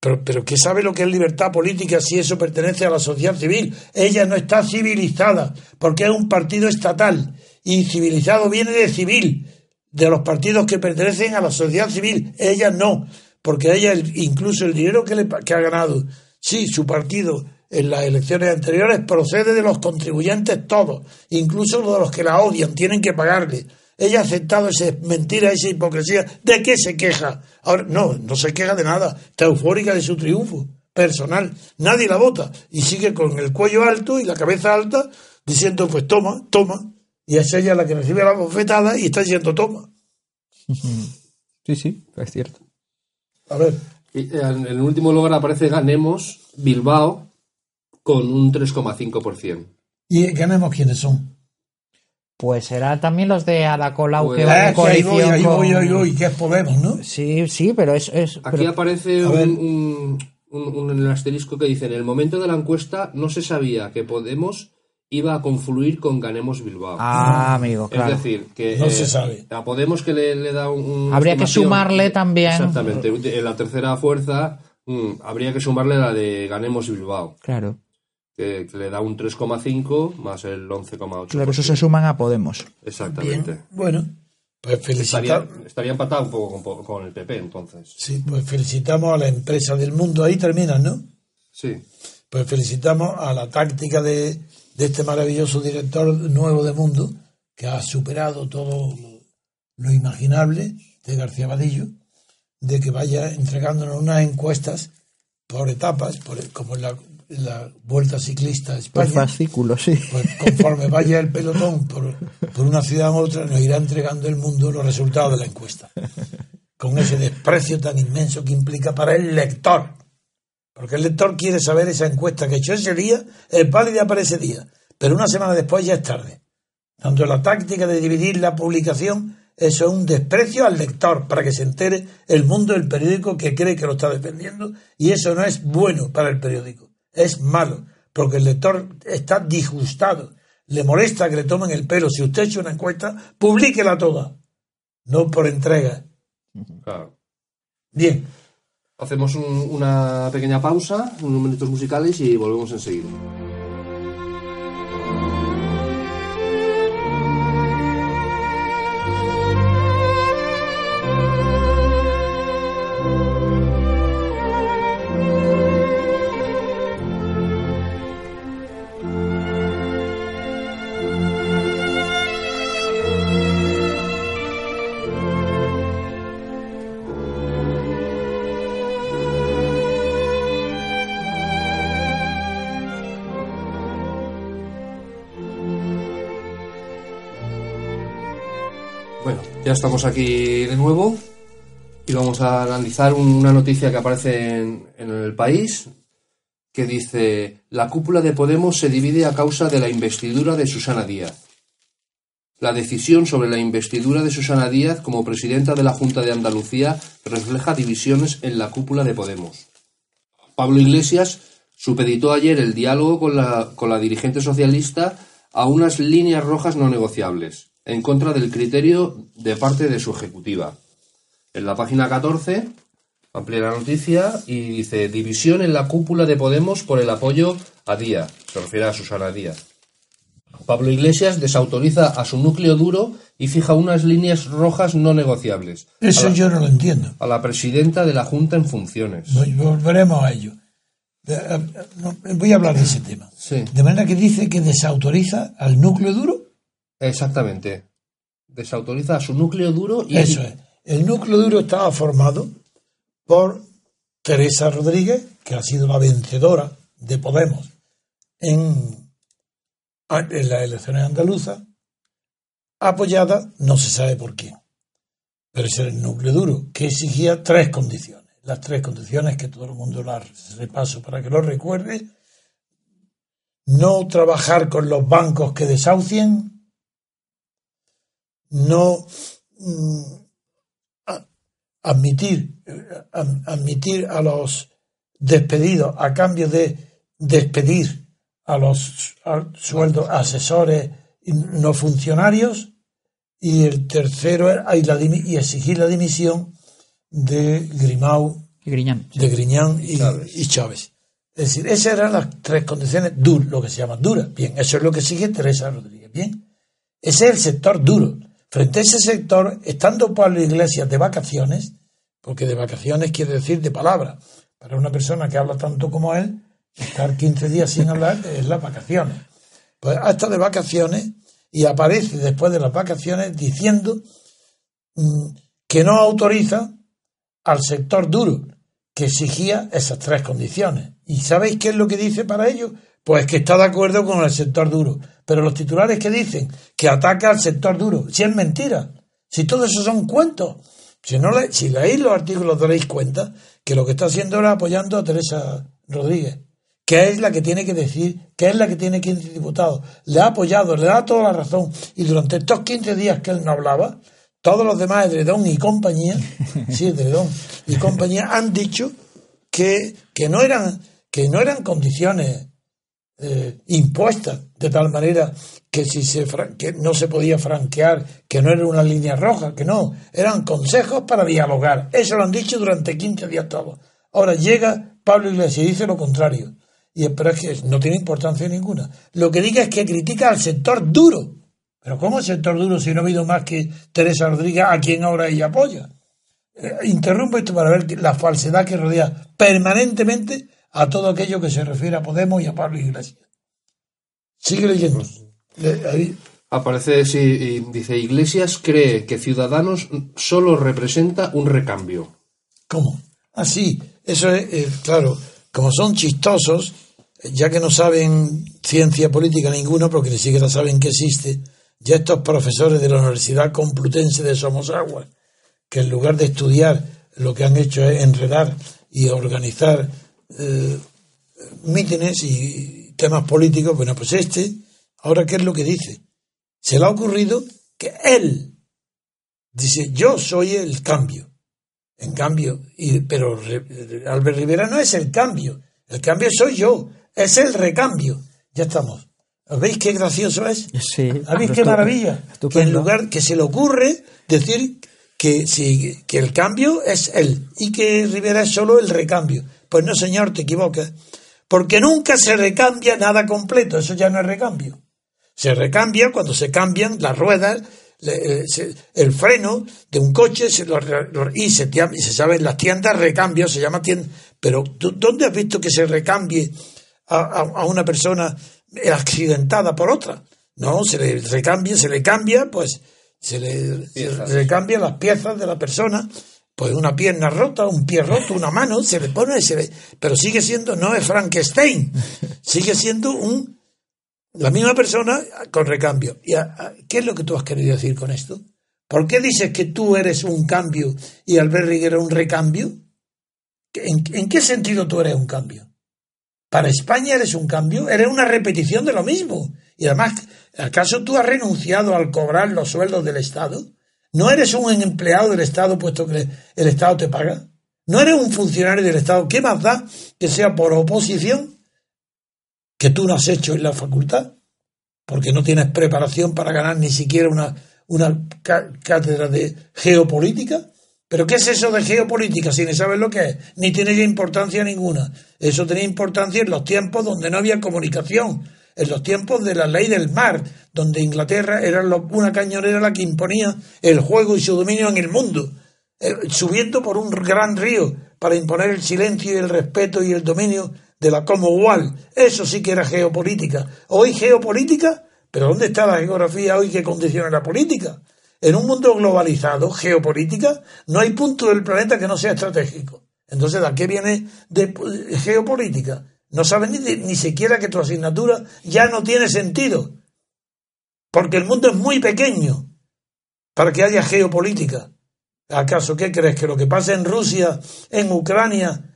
S3: pero, pero ¿qué sabe lo que es libertad política si eso pertenece a la sociedad civil? Ella no está civilizada porque es un partido estatal y civilizado viene de civil, de los partidos que pertenecen a la sociedad civil. Ella no, porque ella incluso el dinero que, le, que ha ganado, sí, su partido en las elecciones anteriores procede de los contribuyentes todos, incluso de los que la odian, tienen que pagarle. Ella ha aceptado esa mentira, esa hipocresía. ¿De qué se queja? Ahora, no, no se queja de nada. Está eufórica de su triunfo personal. Nadie la vota. Y sigue con el cuello alto y la cabeza alta diciendo, pues toma, toma. Y es ella la que recibe la bofetada y está diciendo, toma. <laughs>
S2: Sí, sí, es cierto.
S3: A ver.
S1: Eh, en el último lugar aparece Ganemos Bilbao con un 3,5%.
S3: ¿Y Ganemos quiénes son?
S2: Pues será también los de a la Colau
S1: Pues-
S2: que van en
S3: que ahí voy,
S2: coalición
S3: ahí
S2: con-
S3: voy, ahí voy, que es Podemos, ¿no?
S2: Sí, sí, pero es... es
S1: Aquí
S2: pero-
S1: aparece un- un asterisco que dice, en el momento de la encuesta no se sabía que Podemos iba a confluir con Ganemos Bilbao.
S2: Ah, amigo, claro.
S1: Es decir, que
S3: No
S1: eh,
S3: se sabe.
S1: a Podemos que le, le da un... un-
S2: Habría que sumarle también-
S1: Exactamente. En la tercera fuerza mm, habría que sumarle la de Ganemos Bilbao,
S2: Claro,
S1: que, que le da un 3,5 más el 11,8.
S2: claro, eso se suman a Podemos.
S1: Exactamente.
S3: Bien, bueno, pues
S1: Estaría,
S3: felicitar,
S1: estaría empatado un poco con, con el PP, entonces.
S3: sí, pues felicitamos a la empresa del mundo. Ahí terminan, ¿no?
S1: Sí.
S3: Pues felicitamos a la táctica de, de este maravilloso director nuevo de Mundo, que ha superado todo lo, imaginable de García Vadillo, de que vaya entregándonos unas encuestas por etapas, por, como en la, en la Vuelta Ciclista a
S2: Por
S3: España.
S2: fascículos, sí.
S3: Pues conforme vaya el pelotón por, por una ciudad u otra, nos irá entregando el mundo los resultados de la encuesta. Con ese desprecio tan inmenso que implica para el lector. Porque el lector quiere saber esa encuesta que he hecho ese día, es válida para ese día. Pero una semana después ya es tarde. Tanto la táctica de dividir la publicación, eso es un desprecio al lector para que se entere el mundo del periódico que cree que lo está defendiendo. Y eso no es bueno para el periódico. Es malo. Porque el lector está disgustado. Le molesta que le tomen el pelo. Si usted ha hecho una encuesta, publíquela toda. No por entrega.
S1: Claro.
S3: Bien.
S1: Hacemos un- una pequeña pausa, unos minutos musicales y volvemos enseguida. Ya estamos aquí de nuevo y vamos a analizar una noticia que aparece en, el país que dice la cúpula de Podemos se divide a causa de la investidura de Susana Díaz. La decisión sobre la investidura de Susana Díaz como presidenta de la Junta de Andalucía refleja divisiones en la cúpula de Podemos. Pablo Iglesias supeditó ayer el diálogo con la, con la dirigente socialista a unas líneas rojas no negociables, en contra del criterio de parte de su ejecutiva. En la página 14 amplía la noticia y dice división en la cúpula de Podemos por el apoyo a Díaz. Se refiere a Susana Díaz. Pablo Iglesias desautoriza a su núcleo duro y fija unas líneas rojas no negociables.
S3: Eso
S1: la,
S3: yo no lo entiendo.
S1: a la presidenta de la Junta en funciones.
S3: Volveremos a ello. Eh, Voy a hablar de ese tema.
S1: Sí.
S3: De manera que dice que desautoriza al núcleo duro.
S1: Exactamente. Desautoriza su núcleo duro y
S3: Eso es. El núcleo duro estaba formado por Teresa Rodríguez, que ha sido la vencedora de Podemos en en las elecciones andaluzas, apoyada no se sabe por quién. Pero era el núcleo duro, que exigía tres condiciones. Las tres condiciones que todo el mundo las repaso para que lo recuerde. No trabajar con los bancos que desahucien. No mm, admitir, admitir a los despedidos a cambio de despedir a los sueldos asesores no funcionarios y el tercero y exigir la dimisión de Grimau,
S2: y Griñán,
S3: de Griñán y Chávez. Es decir, esas eran las tres condiciones duras, lo que se llama dura. Bien, eso es lo que sigue Teresa Rodríguez. Bien, ese es el sector duro. Frente a ese sector, estando Pablo Iglesias de vacaciones, porque de vacaciones quiere decir de palabra, para una persona que habla tanto como él, estar 15 días sin hablar es las vacaciones. Pues hasta de vacaciones y aparece después de las vacaciones diciendo mm, que no autoriza al sector duro, que exigía esas tres condiciones. ¿Y sabéis qué es lo que dice para ello? Pues que está de acuerdo con el sector duro. Pero los titulares que dicen que ataca al sector duro, si es mentira, si todo eso son cuentos, si, no le, si leéis los artículos daréis cuenta que lo que está haciendo ahora apoyando a Teresa Rodríguez, que es la que tiene que decir, que es la que tiene 15 diputados, le ha apoyado, le da toda la razón, y durante estos 15 días que él no hablaba, todos los demás, Edredón y compañía, <laughs> sí, Edredón y compañía, han dicho que, que, no, eran, que no eran condiciones eh, impuestas de tal manera que si se que no se podía franquear, que no era una línea roja, que no, eran consejos para dialogar. Eso lo han dicho durante 15 días todos. Ahora llega Pablo Iglesias y dice lo contrario. Y espera que no tiene importancia ninguna. Lo que diga es que critica al sector duro. Pero ¿cómo el sector duro si no ha habido más que Teresa Rodríguez, a quien ahora ella apoya? Eh, interrumpo esto para ver la falsedad que rodea permanentemente a todo aquello que se refiere a Podemos y a Pablo Iglesias. Sigue leyendo.
S1: Aparece, sí, dice, Iglesias cree que Ciudadanos solo representa un recambio.
S3: ¿Cómo? Ah, sí, eso es, eh, claro, como son chistosos, ya que no saben ciencia política ninguna, porque ni siquiera saben que existe, ya estos profesores de la Universidad Complutense de Somosagua, que en lugar de estudiar lo que han hecho es enredar y organizar eh, mítines y temas políticos. Bueno, pues este, ahora, ¿qué es lo que dice? Se le ha ocurrido que él dice, yo soy el cambio. En cambio, y, pero Albert Rivera no es el cambio. El cambio soy yo. Es el recambio. Ya estamos. ¿Veis qué gracioso es?
S2: Sí.
S3: ¿Veis qué maravilla? Que en lugar que se le ocurre decir que, si, que el cambio es él y que Rivera es solo el recambio. Pues no, señor, te equivocas. Porque nunca se recambia nada completo, eso ya no es recambio. Se recambia cuando se cambian las ruedas, eh, el freno de un coche se y, se, y se sabe en las tiendas recambio, se llama tienda. Pero ¿dónde has visto que se recambie a, una persona accidentada por otra? No, se le recambia, se le cambia, pues se le, se le recambia las piezas de la persona pues una pierna rota, un pie roto, una mano, se le pone, se le, pero sigue siendo, no es Frankenstein, sigue siendo un, la misma persona con recambio. ¿Y ¿Qué es lo que tú has querido decir con esto? ¿Por qué dices que tú eres un cambio y Albert Riguera un recambio? ¿En, ¿En qué sentido tú eres un cambio? ¿Para España eres un cambio? Eres una repetición de lo mismo. Y además, ¿acaso tú has renunciado al cobrar los sueldos del Estado? ¿No eres un empleado del Estado puesto que el Estado te paga? ¿No eres un funcionario del Estado? ¿Qué más da que sea por oposición que tú no has hecho en la facultad? Porque no tienes preparación para ganar ni siquiera una, una cátedra de geopolítica. ¿Pero qué es eso de geopolítica si ni sabes lo que es? Ni tiene ya importancia ninguna. Eso tenía importancia en los tiempos donde no había comunicación, en los tiempos de la ley del mar, donde Inglaterra era una cañonera la que imponía el juego y su dominio en el mundo, eh, subiendo por un gran río para imponer el silencio y el respeto y el dominio de la Commonwealth. Eso sí que era geopolítica. Hoy geopolítica, pero ¿dónde está la geografía hoy que condiciona la política? En un mundo globalizado, geopolítica, no hay punto del planeta que no sea estratégico. Entonces, ¿a qué viene de geopolítica? No sabes ni, ni siquiera que tu asignatura ya no tiene sentido. Porque el mundo es muy pequeño para que haya geopolítica. ¿Acaso qué crees? ¿Que lo que pasa en Rusia, en Ucrania,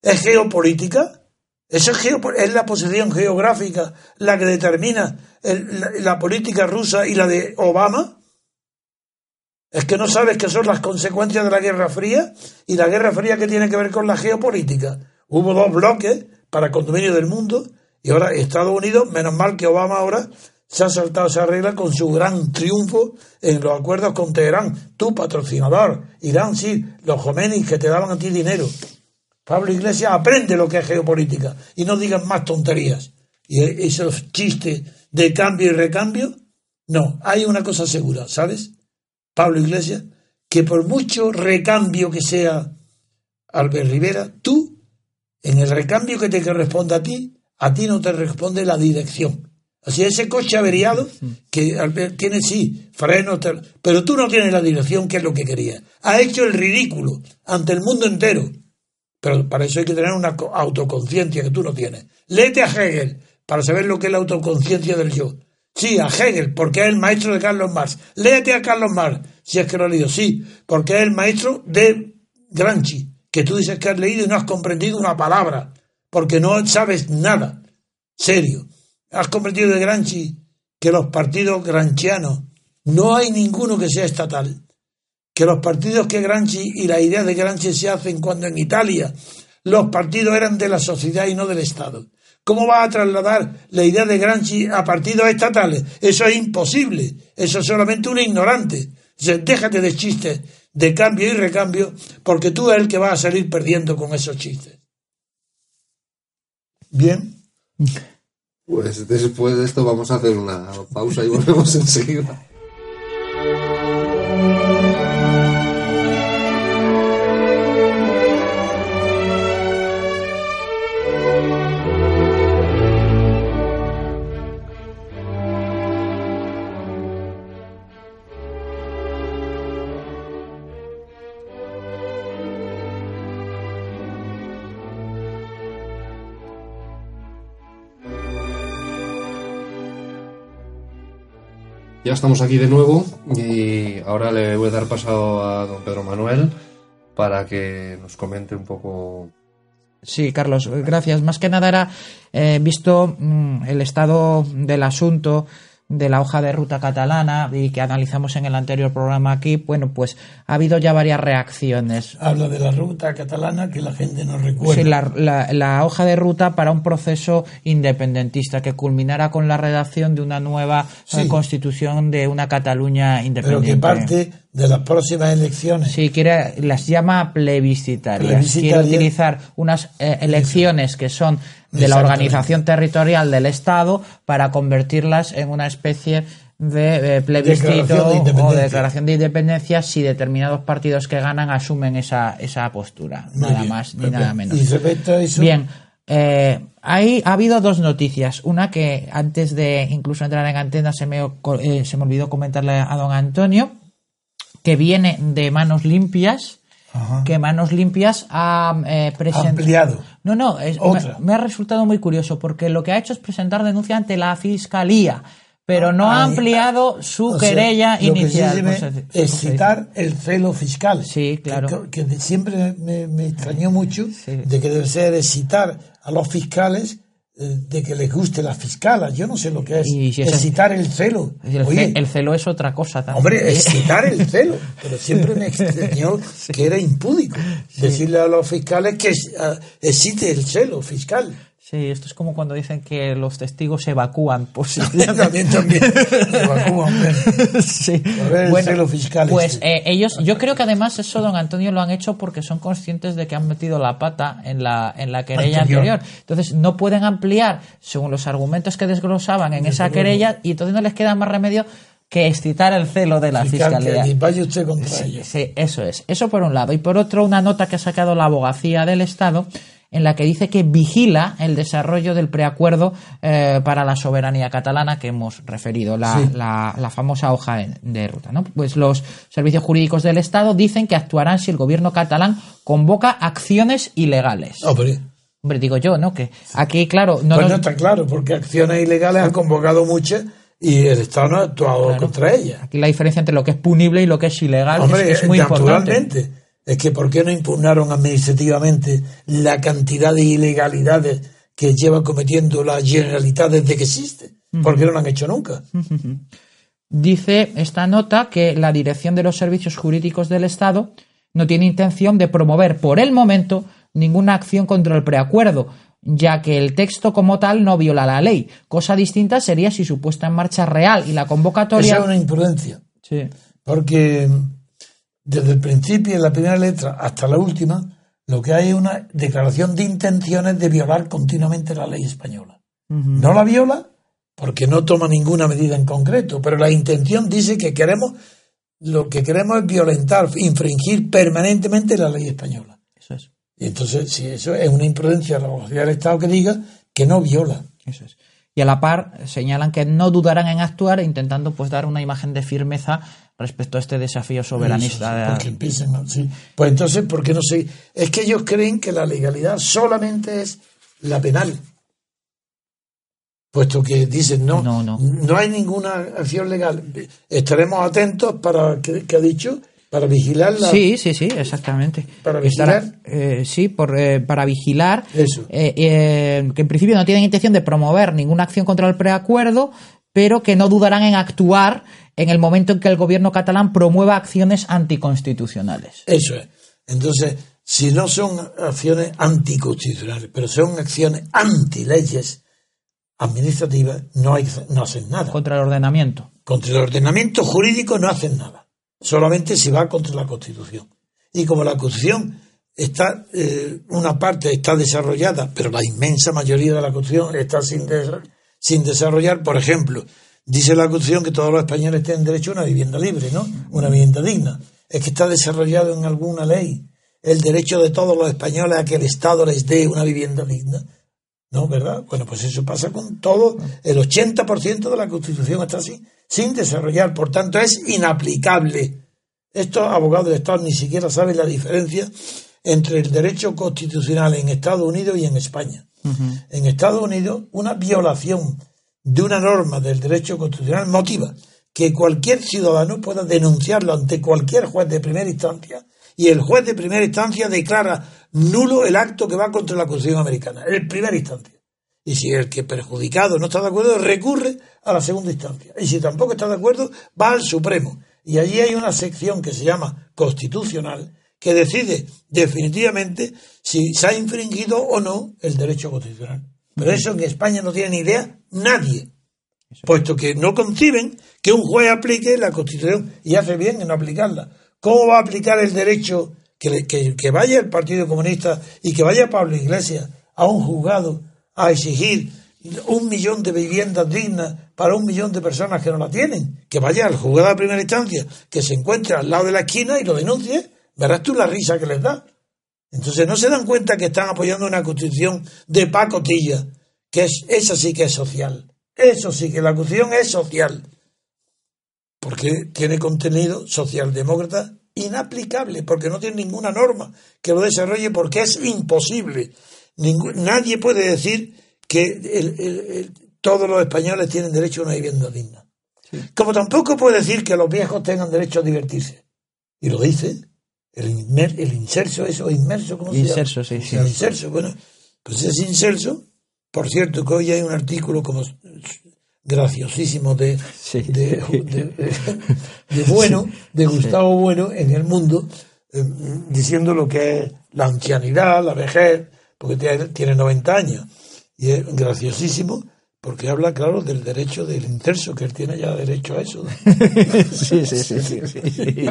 S3: es geopolítica? Eso es, es la posición geográfica la que determina la, política rusa y la de Obama. ¿Es que no sabes qué son las consecuencias de la Guerra Fría? Y la Guerra Fría que tiene que ver con la geopolítica. Hubo dos bloques para condominio del mundo y ahora Estados Unidos, menos mal que Obama ahora se ha saltado esa regla con su gran triunfo en los acuerdos con Teherán. Tu patrocinador, Irán, sí, los Jomenis que te daban a ti dinero. Pablo Iglesias aprende lo que es geopolítica y no digan más tonterías. Y esos chistes de cambio y recambio, no, hay una cosa segura, ¿sabes? Pablo Iglesias, que por mucho recambio que sea Albert Rivera, tú, en el recambio que te corresponde a ti, a ti no te responde la dirección. Así ese coche averiado que tiene sí frenos, pero tú no tienes la dirección que es lo que querías. Ha hecho el ridículo ante el mundo entero. Pero para eso hay que tener una autoconciencia que tú no tienes. Léete a Hegel para saber lo que es la autoconciencia del yo. Sí, a Hegel, porque es el maestro de Carlos Marx. Léete a Carlos Marx, si es que lo has leído. Sí, porque es el maestro de Granchi, que tú dices que has leído y no has comprendido una palabra, porque no sabes nada. Serio. Has comprendido de Granchi que los partidos granchianos no hay ninguno que sea estatal. Que los partidos que Granchi y la idea de Granchi se hacen cuando en Italia los partidos eran de la sociedad y no del Estado. ¿Cómo va a trasladar la idea de Granchi a partidos estatales? Eso es imposible. Eso es solamente un ignorante. déjate de chistes de cambio y recambio, porque tú eres el que va a salir perdiendo con esos chistes. Bien.
S1: Pues después de esto vamos a hacer una pausa y volvemos <laughs> enseguida. Estamos aquí de nuevo y ahora le voy a dar paso a don Pedro Manuel para que nos comente un poco.
S2: Sí, Carlos, gracias. Más que nada era eh, visto mm, el estado del asunto de la hoja de ruta catalana y que analizamos en el anterior programa aquí, bueno, pues ha habido ya varias reacciones.
S3: Habla de la ruta catalana que la gente no recuerda.
S2: Sí, la, la, hoja de ruta para un proceso independentista que culminara con la redacción de una nueva constitución de una Cataluña independiente.
S3: Pero que parte de las próximas elecciones.
S2: Sí, quiere, las llama plebiscitarias. Quiere utilizar unas eh, elecciones que son de la organización territorial del Estado para convertirlas en una especie de, plebiscito o declaración de independencia si determinados partidos que ganan asumen esa, esa postura. nada más ni nada menos. Bien. Eh, hay, ha habido dos noticias. Una que antes de incluso entrar en antena se me, eh, se me olvidó comentarle a don Antonio, que viene de manos limpias que Manos Limpias ha eh, presentado.
S3: Ampliado.
S2: No, no, me, ha resultado muy curioso porque lo que ha hecho es presentar denuncia ante la fiscalía, pero no ha ampliado su querella inicial.
S3: es citar el celo fiscal.
S2: Sí, claro.
S3: Que, siempre me, extrañó mucho de que debe ser citar a los fiscales de que les guste la fiscala. Yo no sé lo que es. excitar el celo.
S2: El, celo es otra cosa también.
S3: Hombre, <laughs> excitar el celo. Pero siempre me extrañó que era impúdico decirle a los fiscales que uh, excite el celo fiscal.
S2: Sí, esto es como cuando dicen que los testigos evacúan. Pues, <laughs>
S3: también, también. Evacúan.
S2: sí.
S3: bueno, fiscal
S2: pues este. eh, ellos, yo creo que además eso, don Antonio, lo han hecho porque son conscientes de que han metido la pata en la, en la querella anterior. Entonces no pueden ampliar según los argumentos que desglosaban en esa querella y entonces no les queda más remedio que excitar el celo de la fiscalía.
S3: vaya usted contra
S2: sí, sí, eso es. Eso por un lado. Y por otro, una nota que ha sacado la abogacía del Estado en la que dice que vigila el desarrollo del preacuerdo eh, para la soberanía catalana que hemos referido, la, la, famosa hoja de, ruta. ¿no? Pues los servicios jurídicos del Estado dicen que actuarán si el gobierno catalán convoca acciones ilegales.
S3: Hombre,
S2: Hombre, digo yo, ¿no? Que aquí, claro.
S3: No, pues no está claro, porque acciones ilegales han convocado muchas y el Estado no ha actuado contra ellas.
S2: Aquí la diferencia entre lo que es punible y lo que es ilegal es, muy naturalmente.
S3: Es que ¿por qué no impugnaron administrativamente la cantidad de ilegalidades que lleva cometiendo la Generalitat desde que existe? ¿Por qué no lo han hecho nunca?
S2: Dice esta nota que la Dirección de los Servicios Jurídicos del Estado no tiene intención de promover por el momento ninguna acción contra el preacuerdo, ya que el texto como tal no viola la ley. Cosa distinta sería si su puesta en marcha real y la convocatoria.
S3: Esa es una imprudencia.
S2: Sí.
S3: Porque desde el principio, en la primera letra hasta la última, lo que hay es una declaración de intenciones de violar continuamente la ley española. No la viola porque no toma ninguna medida en concreto, pero la intención dice que queremos, lo que queremos es violentar, infringir permanentemente la ley española.
S2: Eso es.
S3: Y entonces, si eso es una imprudencia de la velocidad del Estado que diga que no viola.
S2: Eso es. Y a la par señalan que no dudarán en actuar intentando pues dar una imagen de firmeza respecto a este desafío soberanista.
S3: Pues entonces, ¿por qué no sé? Es que ellos creen que la legalidad solamente es la penal. Puesto que dicen, no, no, no. no hay ninguna acción legal. Estaremos atentos para, ¿qué, ha dicho? Para vigilarla.
S2: Sí, sí, sí, exactamente.
S3: Para vigilar.
S2: Eh, sí, por, eh, para vigilar.
S3: Eso.
S2: Eh, que en principio no tienen intención de promover ninguna acción contra el preacuerdo, pero que no dudarán en actuar en el momento en que el gobierno catalán promueva acciones anticonstitucionales.
S3: Eso es. Entonces, si no son acciones anticonstitucionales, pero son acciones antileyes, administrativas no, hay, no hacen nada.
S2: Contra el ordenamiento.
S3: Contra el ordenamiento jurídico no hacen nada. Solamente si va contra la Constitución. Y como la Constitución está, eh, una parte está desarrollada, pero la inmensa mayoría de la Constitución está sin, sin desarrollar, por ejemplo, dice la Constitución que todos los españoles tienen derecho a una vivienda libre, ¿no? Una vivienda digna. Es que está desarrollado en alguna ley el derecho de todos los españoles a que el Estado les dé una vivienda digna. ¿No? ¿Verdad? Bueno, pues eso pasa con todo. El 80% de la Constitución está así, sin desarrollar. Por tanto, es inaplicable. Estos abogados de Estado ni siquiera saben la diferencia entre el derecho constitucional en Estados Unidos y en España. En Estados Unidos, una violación de una norma del derecho constitucional motiva que cualquier ciudadano pueda denunciarlo ante cualquier juez de primera instancia y el juez de primera instancia declara nulo el acto que va contra la Constitución americana, en primera instancia. Y si el que perjudicado no está de acuerdo, recurre a la segunda instancia. Y si tampoco está de acuerdo, va al Supremo. Y allí hay una sección que se llama constitucional que decide definitivamente si se ha infringido o no el derecho constitucional. Pero eso en España no tiene ni idea nadie, puesto que no conciben que un juez aplique la Constitución y hace bien en no aplicarla. ¿Cómo va a aplicar el derecho que, vaya el Partido Comunista y que vaya Pablo Iglesias a un juzgado a exigir un millón de viviendas dignas para un millón de personas que no la tienen? Que vaya al juzgado de primera instancia, que se encuentre al lado de la esquina y lo denuncie. Verás tú la risa que les da. Entonces no se dan cuenta que están apoyando una constitución de pacotilla, que es, esa sí que es social. Eso sí que la constitución es social. Porque tiene contenido socialdemócrata inaplicable, porque no tiene ninguna norma que lo desarrolle, porque es imposible. nadie puede decir que todos los españoles tienen derecho a una vivienda digna. Como tampoco puede decir que los viejos tengan derecho a divertirse. Y lo dice el, inmer, el inserso, eso, inmerso, ¿cómo se
S2: inserso, Sí,
S3: sí. El inserso, bueno, pues es inserso. Por cierto, que hoy hay un artículo como graciosísimo de, de, Bueno, de Gustavo Bueno en el mundo, eh, diciendo lo que es la ancianidad, la vejez, porque tiene, tiene 90 años. Y es graciosísimo porque habla, claro, del derecho del inserso, que él tiene ya derecho a eso. <laughs>
S2: sí, sí, sí, sí,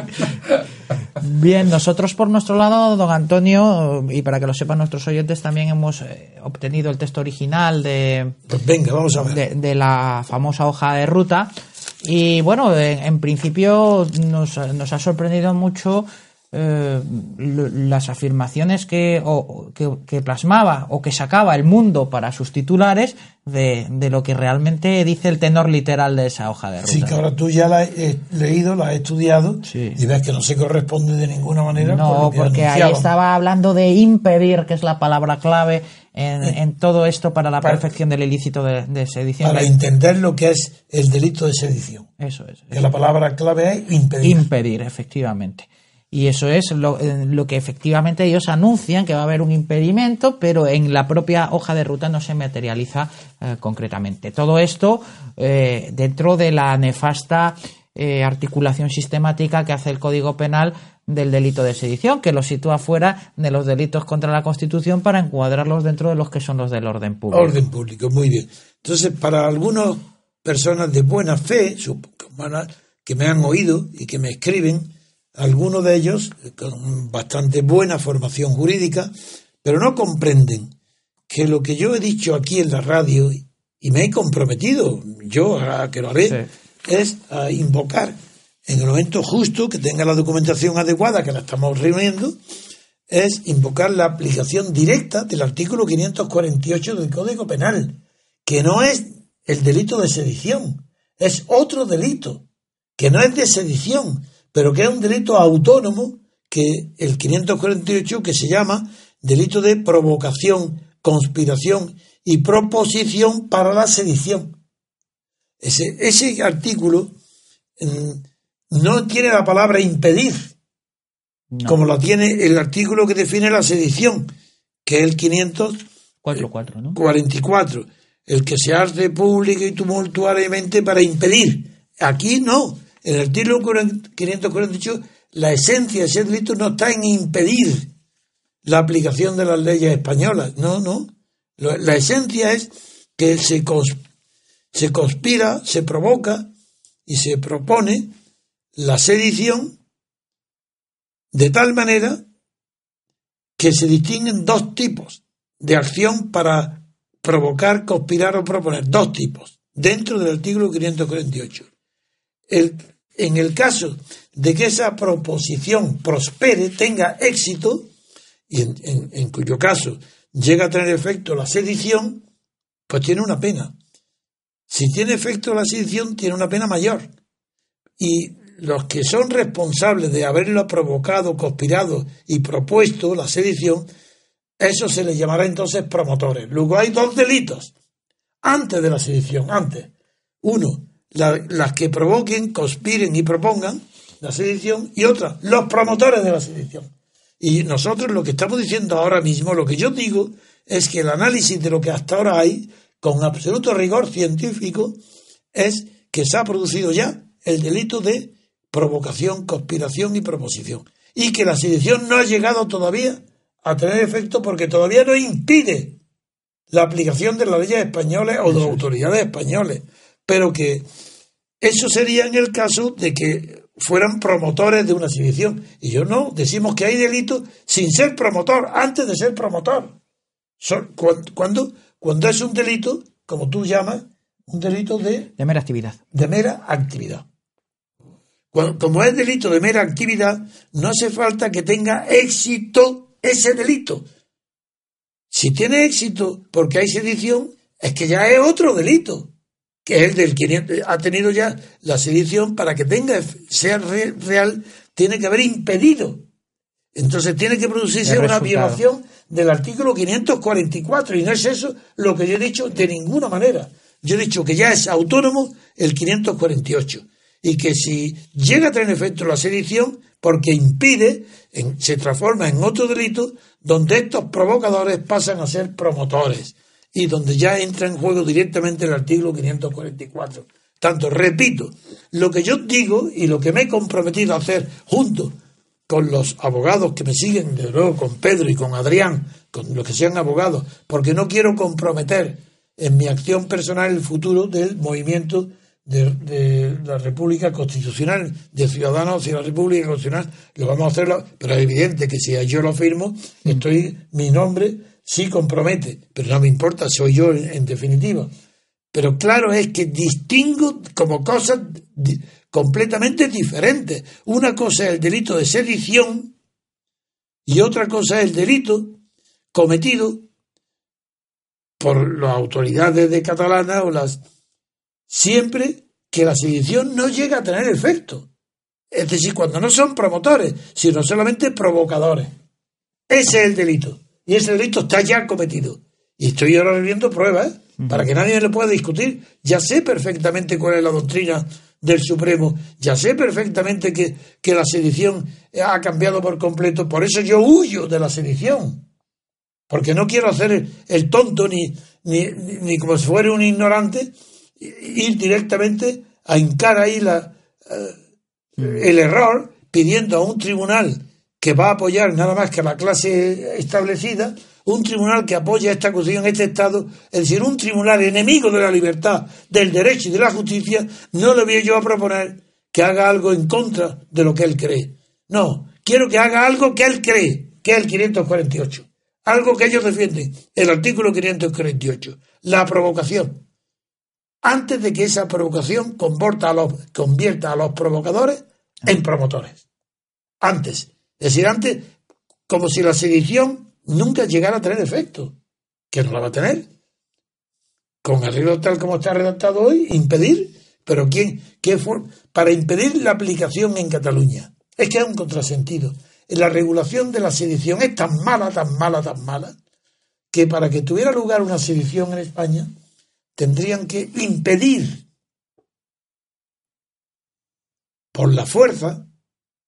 S2: <laughs> Bien, nosotros por nuestro lado, don Antonio, y para que lo sepan nuestros oyentes, también hemos eh, obtenido el texto original de,
S3: pues venga, vamos a
S2: ver. De, la famosa hoja de ruta. Y bueno, en, principio nos, nos, ha sorprendido mucho eh, las afirmaciones que, o, que, plasmaba o que sacaba el mundo para sus titulares de, de, lo que realmente dice el tenor literal de esa hoja de ruta.
S3: Sí, que ahora tú ya la has leído, la has estudiado y ves que no se corresponde de ninguna manera.
S2: No, porque ahí estaba hablando de impedir, que es la palabra clave en, eh, en todo esto para la perfección del ilícito de, sedición.
S3: Para entender lo que es el delito de sedición.
S2: Eso es.
S3: Que la palabra clave es impedir.
S2: Impedir, efectivamente. Y eso es lo, eh, lo, que efectivamente ellos anuncian que va a haber un impedimento, pero en la propia hoja de ruta no se materializa eh, concretamente. Todo esto eh, dentro de la nefasta articulación sistemática que hace el Código Penal del delito de sedición, que lo sitúa fuera de los delitos contra la Constitución para encuadrarlos dentro de los que son los del orden público.
S3: Orden público, muy bien. Entonces, para algunas personas de buena fe, que me han oído y que me escriben, algunos de ellos con bastante buena formación jurídica, pero no comprenden que lo que yo he dicho aquí en la radio y me he comprometido, yo a que lo haré, es a invocar en el momento justo que tenga la documentación adecuada, que la estamos reuniendo, es invocar la aplicación directa del artículo 548 del Código Penal, que no es el delito de sedición, es otro delito, que no es de sedición, pero que es un delito autónomo que el 548 que se llama delito de provocación, conspiración y proposición para la sedición. Ese, ese artículo mm, no tiene la palabra impedir, como la tiene el artículo que define la sedición, que es el 544, el que se hace público y tumultuariamente para impedir. Aquí no, en el artículo 548, la esencia de ese delito no está en impedir la aplicación de las leyes españolas. No, no. La esencia es que se, se conspira, se provoca y se propone la sedición de tal manera que se distinguen dos tipos de acción para provocar, conspirar o proponer. Dos tipos dentro del artículo 548. El en el caso de que esa proposición prospere, tenga éxito, y en, cuyo caso llega a tener efecto la sedición, pues tiene una pena. Si tiene efecto la sedición, tiene una pena mayor. Y los que son responsables de haberlo provocado, conspirado y propuesto la sedición, eso se les llamará entonces promotores. Luego hay dos delitos antes de la sedición, antes. Uno, las que provoquen, conspiren y propongan la sedición, y otras, los promotores de la sedición. Y nosotros lo que estamos diciendo ahora mismo, lo que yo digo, es que el análisis de lo que hasta ahora hay, con absoluto rigor científico, es que se ha producido ya el delito de provocación, conspiración y proposición. Y que la sedición no ha llegado todavía a tener efecto porque todavía no impide la aplicación de las leyes españolas o de las autoridades españolas pero que eso sería en el caso de que fueran promotores de una sedición. Y yo no, decimos que hay delito sin ser promotor, antes de ser promotor. cuando, cuando es un delito, como tú llamas, un delito de...
S2: De mera actividad.
S3: De mera actividad. como es delito de mera actividad, no hace falta que tenga éxito ese delito. Si tiene éxito porque hay sedición, es que ya es otro delito que es el del 500, ha tenido ya la sedición para que tenga, sea real, tiene que haber impedido. Entonces tiene que producirse una violación del artículo 544 y no es eso lo que yo he dicho de ninguna manera. Yo he dicho que ya es autónomo el 548 y que si llega a tener efecto la sedición, porque impide, se transforma en otro delito donde estos provocadores pasan a ser promotores y donde ya entra en juego directamente el artículo 544. Tanto, repito, lo que yo digo y lo que me he comprometido a hacer junto con los abogados que me siguen, de nuevo con Pedro y con Adrián, con los que sean abogados, porque no quiero comprometer en mi acción personal el futuro del movimiento de, la República Constitucional, de Ciudadanos hacia la República Constitucional, lo vamos a hacer, pero es evidente que si yo lo firmo, estoy, mi nombre sí compromete, pero no me importa, soy yo en, definitiva. Pero claro es que distingo como cosas completamente diferentes. Una cosa es el delito de sedición Y otra cosa es el delito cometido por las autoridades de Catalana o las siempre que la sedición no llega a tener efecto. Es decir, cuando no son promotores, sino solamente provocadores. Ese es el delito. Y ese delito está ya cometido. Y estoy ahora viendo pruebas para que nadie le pueda discutir. Ya sé perfectamente cuál es la doctrina del Supremo. Ya sé perfectamente que, que la sedición ha cambiado por completo. Por eso yo huyo de la sedición. Porque no quiero hacer el, tonto ni, ni, ni, como si fuera un ignorante, ir directamente a hincar ahí la, eh, el error pidiendo a un tribunal que va a apoyar nada más que a la clase establecida, un tribunal que apoya esta Constitución, este Estado, es decir, un tribunal enemigo de la libertad, del derecho y de la justicia, no le voy yo a proponer que haga algo en contra de lo que él cree. No, quiero que haga algo que él cree, que es el 548. Algo que ellos defienden, el artículo 548, la provocación. Antes de que esa provocación convierta a los provocadores en promotores. Antes. Es decir, antes, como si la sedición nunca llegara a tener efecto, que no la va a tener. Con arreglo tal como está redactado hoy, impedir, pero ¿quién? ¿Qué Para impedir la aplicación en Cataluña. Es que es un contrasentido. La regulación de la sedición es tan mala, tan mala, tan mala, que para que tuviera lugar una sedición en España, tendrían que impedir por la fuerza,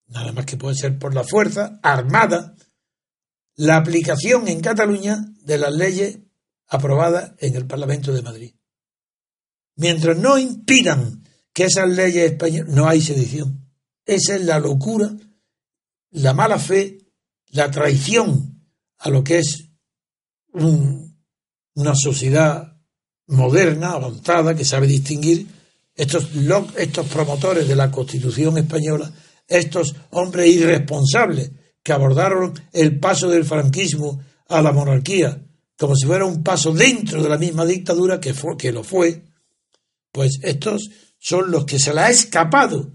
S3: nada más que puede ser por la fuerza armada, la aplicación en Cataluña de las leyes aprobadas en el Parlamento de Madrid. Mientras no impidan que esas leyes españolas, no hay sedición. Esa es la locura, la mala fe, la traición a lo que es una sociedad moderna, avanzada, que sabe distinguir estos, estos promotores de la Constitución española, estos hombres irresponsables que abordaron el paso del franquismo a la monarquía como si fuera un paso dentro de la misma dictadura que, fue, que lo fue, pues estos son los que se la ha escapado,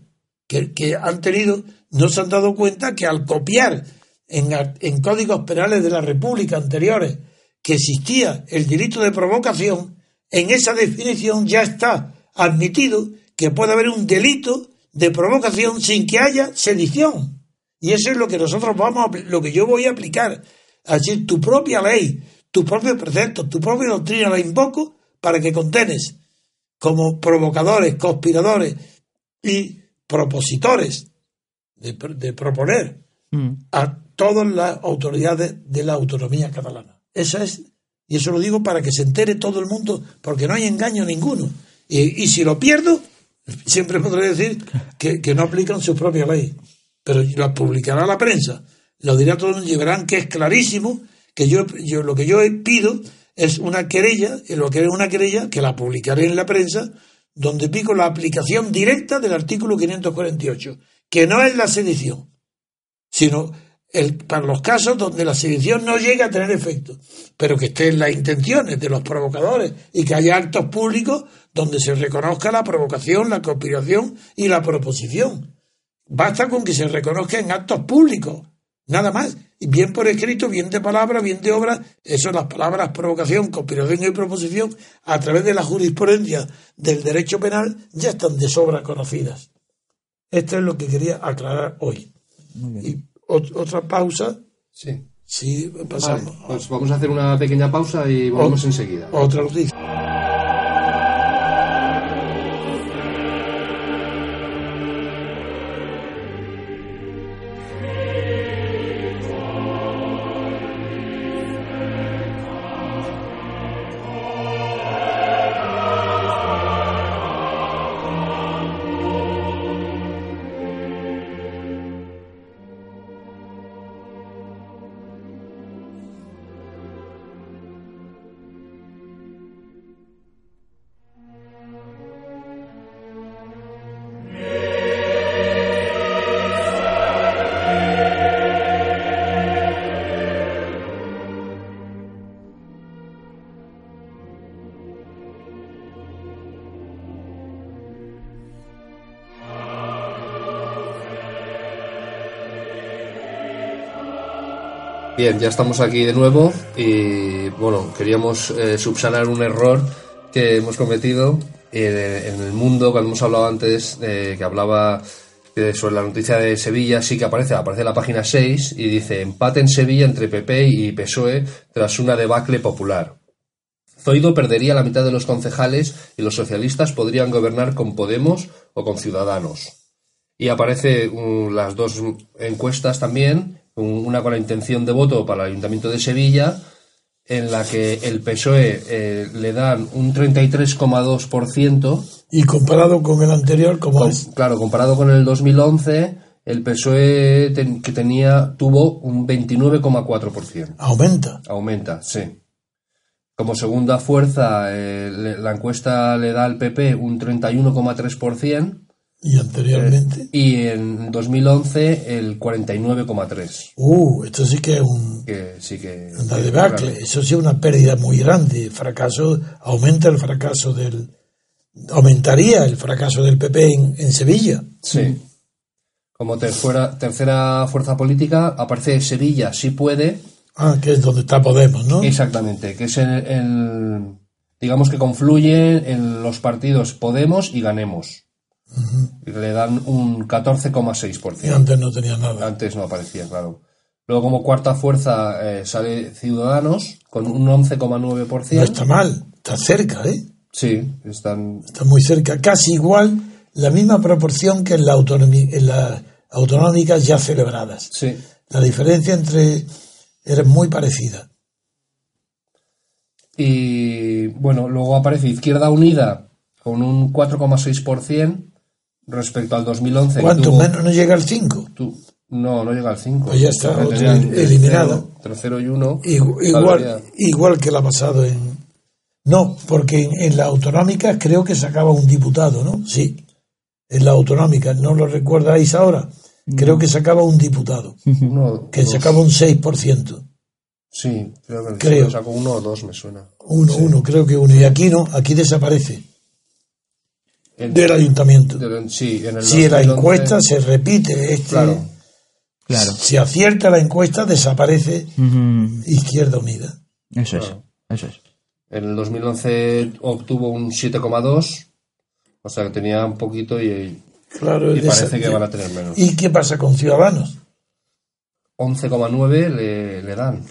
S3: que, que han tenido, no se han dado cuenta que al copiar en, en códigos penales de la República anteriores que existía el delito de provocación, en esa definición ya está admitido que puede haber un delito de provocación sin que haya sedición. Y eso es lo que nosotros vamos a, lo que yo voy a aplicar. Así, tu propia ley, tu propio precepto, tu propia doctrina la invoco para que contenes como provocadores, conspiradores y propositores de, proponer mm. a todas las autoridades de la autonomía catalana. Esa es, y eso lo digo para que se entere todo el mundo, porque no hay engaño ninguno. Y, si lo pierdo, siempre podré decir que, que no aplican su propia ley pero la publicará la prensa, lo dirá todo el y verán que es clarísimo que yo, yo lo que yo pido es una querella, lo que es una querella, que la publicaré en la prensa, donde pico la aplicación directa del artículo 548, que no es la sedición, sino el, para los casos donde la sedición no llega a tener efecto, pero que estén las intenciones de los provocadores y que haya actos públicos donde se reconozca la provocación, la conspiración y la proposición. Basta con que se reconozca en actos públicos, nada más. Y bien por escrito, bien de palabra, bien de obra, eso las palabras provocación, conspiración y proposición, a través de la jurisprudencia del derecho penal, ya están de sobra conocidas. Esto es lo que quería aclarar hoy. Y otra pausa.
S1: Sí.
S3: Sí, pasamos.
S1: pues vamos a hacer una pequeña pausa y volvemos enseguida.
S3: Otra noticia.
S1: Bien, ya estamos aquí de nuevo y bueno, queríamos eh, subsanar un error que hemos cometido eh, en el mundo cuando hemos hablado antes eh, que hablaba sobre la noticia de Sevilla, sí que aparece, aparece la página 6 y dice empate en Sevilla entre PP y PSOE tras una debacle popular. Zoido perdería la mitad de los concejales y los socialistas podrían gobernar con Podemos o con Ciudadanos. Y aparece um, las dos encuestas también, una con la intención de voto para el Ayuntamiento de Sevilla, en la que el PSOE eh, le dan un 33,2%,
S3: Y comparado con el anterior, como
S1: con-
S3: es?
S1: claro, comparado con el 2011, el PSOE ten- que tenía tuvo un 29,4%.
S3: Aumenta.
S1: Aumenta, sí. Como segunda fuerza, eh, le- la encuesta le da al PP un 31,3%
S3: Y anteriormente.
S1: y en 2011 el 49,3%.
S3: Uh, esto sí que es un,
S1: Que sí que.
S3: una debacle. Eso sí es una pérdida muy grande. Fracaso, aumenta el fracaso del. Aumentaría el fracaso del PP en, en Sevilla.
S1: Sí. Como tercera, tercera fuerza política aparece Sevilla, sí puede.
S3: Ah, que es donde está Podemos, ¿no?
S1: Exactamente, que es el, el- digamos que confluyen en los partidos Podemos y Ganemos. Le dan un 14,6%.
S3: Y antes no tenía nada.
S1: Antes no aparecía, claro. Luego, como cuarta fuerza, eh, sale Ciudadanos con un 11,9%.
S3: No está mal, está cerca, ¿eh?
S1: Sí, están.
S3: Está muy cerca. Casi igual, la misma proporción que en, la en las autonómicas ya celebradas.
S1: Sí,
S3: La diferencia entre. era muy parecida.
S1: Y bueno, luego aparece Izquierda Unida con un 4,6% respecto al 2011. que
S3: ¿Cuánto
S1: tuvo-
S3: menos no llega al 5?
S1: tu- no, no llega al 5.
S3: Pues ya está.
S1: Entre 0 y 1.
S3: Igual, igual que la ha pasado en. No, porque en, en la autonómica creo que sacaba un diputado, ¿no? Sí. En la autonómica, ¿no lo recordáis ahora? Creo que sacaba un diputado,
S1: Uno,
S3: que
S1: dos.
S3: sacaba un 6%.
S1: Sí, creo que
S3: Creo.
S1: sí, sacó uno o dos, me suena.
S3: Uno, uno, creo que uno. Y aquí no, aquí desaparece Del ayuntamiento.
S1: de- sí, en el
S3: Si la
S1: 2011,
S3: encuesta se repite, este,
S1: Claro.
S2: Claro.
S3: si acierta la encuesta, desaparece
S2: Ujú.
S3: Izquierda Unida.
S2: Eso es.
S1: Claro.
S2: Eso es.
S1: En el 2011 obtuvo un 7,2, o sea que tenía un poquito y,
S3: Claro,
S1: y parece
S3: esa-
S1: que van a tener menos.
S3: ¿Y qué pasa con Ciudadanos?
S1: 11,9 le, le dan.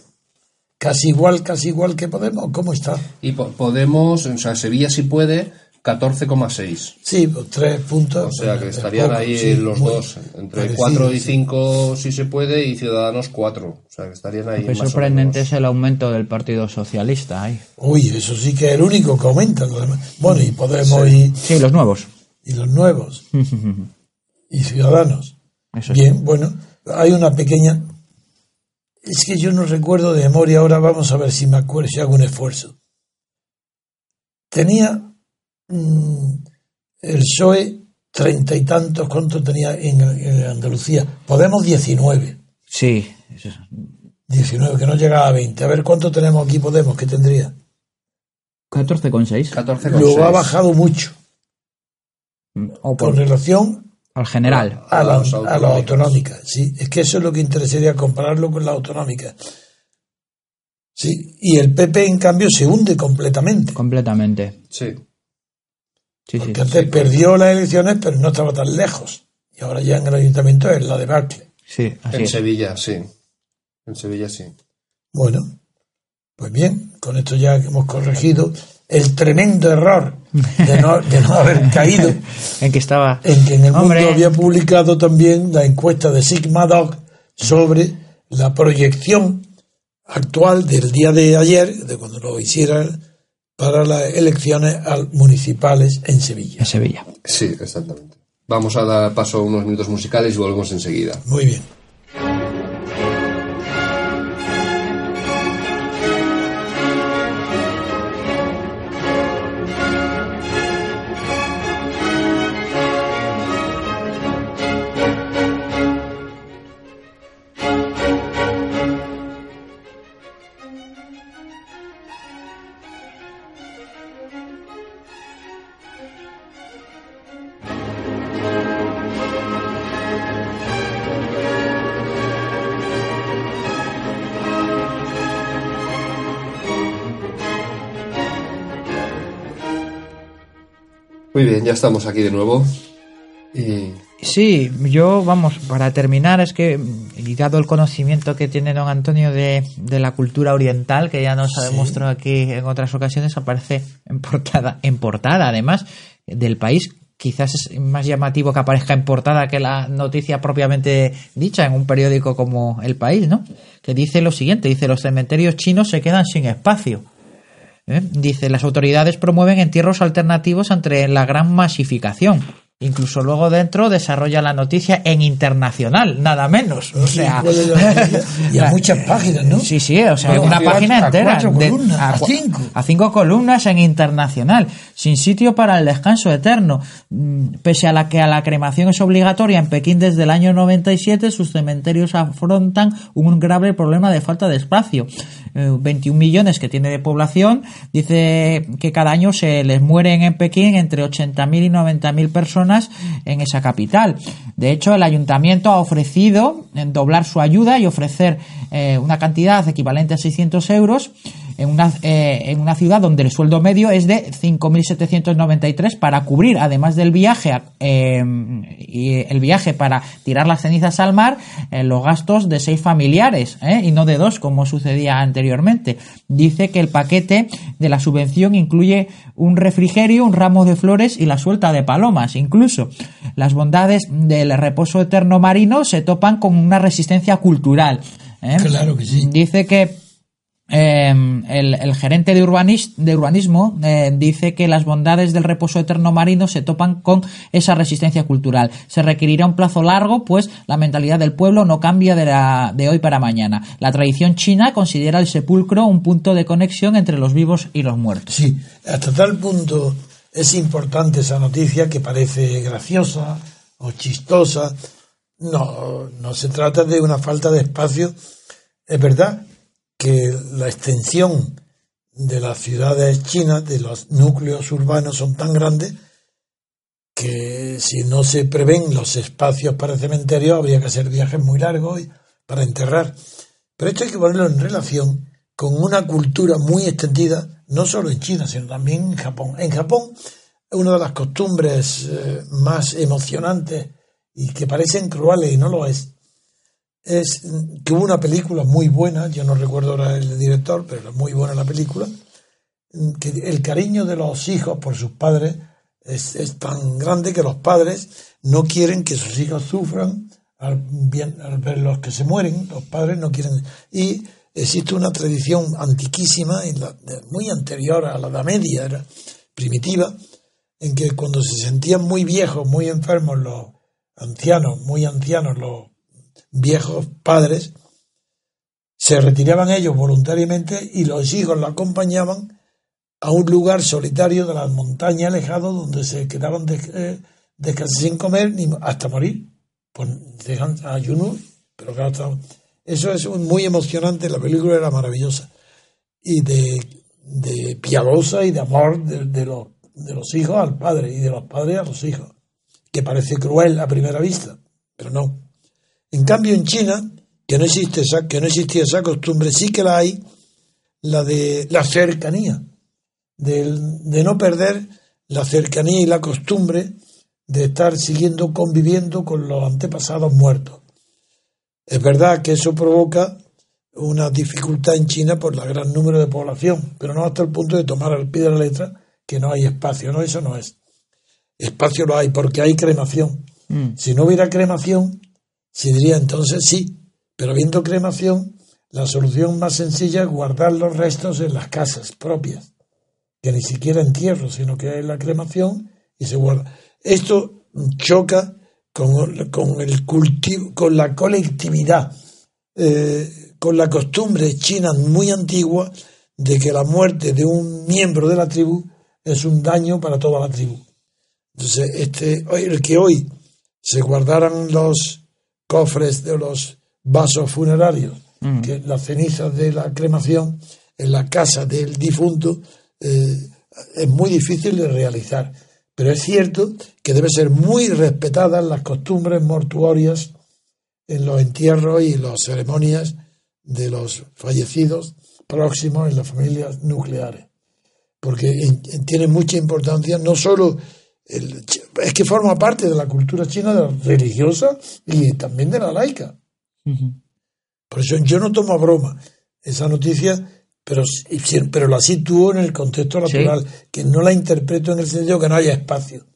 S3: Casi igual, casi igual que Podemos. ¿Cómo está?
S1: Y po- Podemos, o sea, Sevilla sí puede, 14,6.
S3: Sí, pues tres puntos.
S1: O sea que
S3: es
S1: estarían
S3: poco,
S1: ahí
S3: sí,
S1: los dos, entre
S3: parecido,
S1: 4 y
S3: sí.
S1: 5 si se puede y Ciudadanos 4. O sea que estarían ahí.
S2: Lo que es
S1: más o
S2: sorprendente
S1: menos.
S2: es el aumento del Partido Socialista ahí.
S3: Uy, eso sí que es el único que aumenta. Bueno, y Podemos y,
S2: Sí, los nuevos.
S3: y los nuevos. <laughs> y Ciudadanos.
S2: Eso.
S3: Bien, bueno, hay una pequeña. Es que yo no recuerdo de memoria ahora, vamos a ver si me acuerdo, si hago un esfuerzo. Tenía mm, el PSOE treinta y tantos, ¿cuánto tenía en, en Andalucía? Podemos 19.
S2: Sí. eso es.
S3: 19, que no llegaba a 20. A ver cuánto tenemos aquí Podemos, que tendría.
S2: 14,6.
S1: 14,6.
S3: Luego ha bajado mucho
S2: O
S3: con
S2: por,
S3: relación
S2: al general.
S3: a, la,
S1: las
S3: a las
S1: autonómicas.
S3: autonómicas. Sí, es que eso es lo que interesaría compararlo con las autonómicas. Sí, y el PP en cambio se hunde completamente.
S2: Completamente.
S1: Sí.
S2: Sí, sí.
S3: Porque antes perdió las elecciones, pero no estaba tan lejos. Y ahora ya en el ayuntamiento es la debacle.
S2: Sí, así
S1: En
S2: es.
S1: Sevilla, sí. En Sevilla, sí.
S3: Bueno, pues bien, con esto ya hemos corregido el tremendo error de no, de no haber <laughs> caído
S2: En que estaba.
S3: en que en el
S2: Hombre.
S3: mundo había publicado también la encuesta de Sigma Dog sobre la proyección actual del día de ayer, de cuando lo hicieran, para las elecciones al- municipales en Sevilla.
S2: En Sevilla.
S1: Sí, exactamente. Vamos a dar paso a unos minutos musicales y volvemos enseguida.
S3: Muy bien.
S1: Ya estamos aquí de nuevo. Y...
S2: Sí, yo, vamos, para terminar, es que, dado el conocimiento que tiene don Antonio de, la cultura oriental, que ya nos ha demostrado aquí en otras ocasiones, aparece en portada, en portada además, del país, quizás es más llamativo que aparezca en portada que la noticia propiamente dicha en un periódico como El País, ¿no? Que dice lo siguiente, dice, los cementerios chinos se quedan sin espacio. ¿Eh? Dice, las autoridades promueven entierros alternativos ante la gran masificación. Incluso luego dentro desarrolla la noticia en internacional, nada menos. O sea, <laughs> <laughs>
S3: y a muchas páginas, ¿no?
S2: Sí, sí, o sea, una página entera.
S3: a, cinco.
S2: A cinco columnas en internacional, sin sitio para el descanso eterno. Mm, pese a la que a la cremación es obligatoria en Pekín desde el año 97, sus cementerios afrontan un grave problema de falta de espacio. 21 eh, millones que tiene de población, dice que cada año se les mueren en Pekín entre 80.000 y 90.000 personas en esa capital. De hecho, el ayuntamiento ha ofrecido doblar su ayuda y ofrecer eh, una cantidad equivalente a 600 euros en una, eh, en una ciudad donde el sueldo medio es de 5.793 para cubrir, además del viaje, eh, y el viaje para tirar las cenizas al mar, eh, los gastos de seis familiares y no de dos, como sucedía anteriormente. Dice que el paquete de la subvención incluye un refrigerio, un ramo de flores y la suelta de palomas. Incluso las bondades del reposo eterno marino se topan con una resistencia cultural.
S3: Claro que sí.
S2: Dice que Em, el, gerente de, de urbanismo eh, dice que las bondades del reposo eterno marino se topan con esa resistencia cultural. Se requerirá un plazo largo, pues la mentalidad del pueblo no cambia de, de hoy para mañana. La tradición china considera el sepulcro un punto de conexión entre los vivos y los muertos.
S3: Sí, hasta tal punto es importante esa noticia que parece graciosa o chistosa. No, no se trata de una falta de espacio. Es verdad que la extensión de las ciudades chinas, de los núcleos urbanos, son tan grandes que si no se prevén los espacios para cementerios, habría que hacer viajes muy largos para enterrar. Pero esto hay que ponerlo en relación con una cultura muy extendida, no solo en China, sino también en Japón. En Japón, una de las costumbres eh, más emocionantes y que parecen crueles y no lo es, es que hubo una película muy buena, yo no recuerdo ahora el director, pero era muy buena la película, que el cariño de los hijos por sus padres es, es tan grande que los padres no quieren que sus hijos sufran al, bien, al ver los que se mueren, los padres no quieren. Y existe una tradición antiquísima, muy anterior a la Edad Media, era primitiva, en que cuando se sentían muy viejos, muy enfermos los ancianos, muy ancianos los viejos padres, se retiraban ellos voluntariamente y los hijos lo acompañaban a un lugar solitario de las montañas alejado donde se quedaban de, eh, sin comer ni hasta morir. Pues dejan ayuno, pero claro, eso es muy emocionante, la película era maravillosa y de, piadosa y de amor de, los, de los hijos al padre y de los padres a los hijos, que parece cruel a primera vista, pero no. En cambio, en China, que no, existe esa, que no existía esa costumbre, sí que la hay, la de la cercanía, de, de no perder la cercanía y la costumbre de estar siguiendo conviviendo con los antepasados muertos. Es verdad que eso provoca una dificultad en China por el gran número de población, pero no hasta el punto de tomar al pie de la letra que no hay espacio. No, eso no es. Espacio lo hay porque hay cremación. Mm. Si no hubiera cremación, se diría entonces sí, pero habiendo cremación, la solución más sencilla es guardar los restos en las casas propias, que ni siquiera entierro, sino que es la cremación y se guarda. Esto choca con, con el cultivo, con la colectividad, eh, con la costumbre china muy antigua de que la muerte de un miembro de la tribu es un daño para toda la tribu. Entonces, este, el que hoy se guardaran los cofres de los vasos funerarios, mm. que las cenizas de la cremación en la casa del difunto eh, es muy difícil de realizar. Pero es cierto que debe ser muy respetadas las costumbres mortuorias en los entierros y las ceremonias de los fallecidos próximos en las familias nucleares. Porque tiene mucha importancia no solo es que forma parte de la cultura china de la religiosa y también de la laica. Por eso yo no tomo a broma esa noticia, pero, pero la sitúo en el contexto natural, que no la interpreto en el sentido que no haya espacio,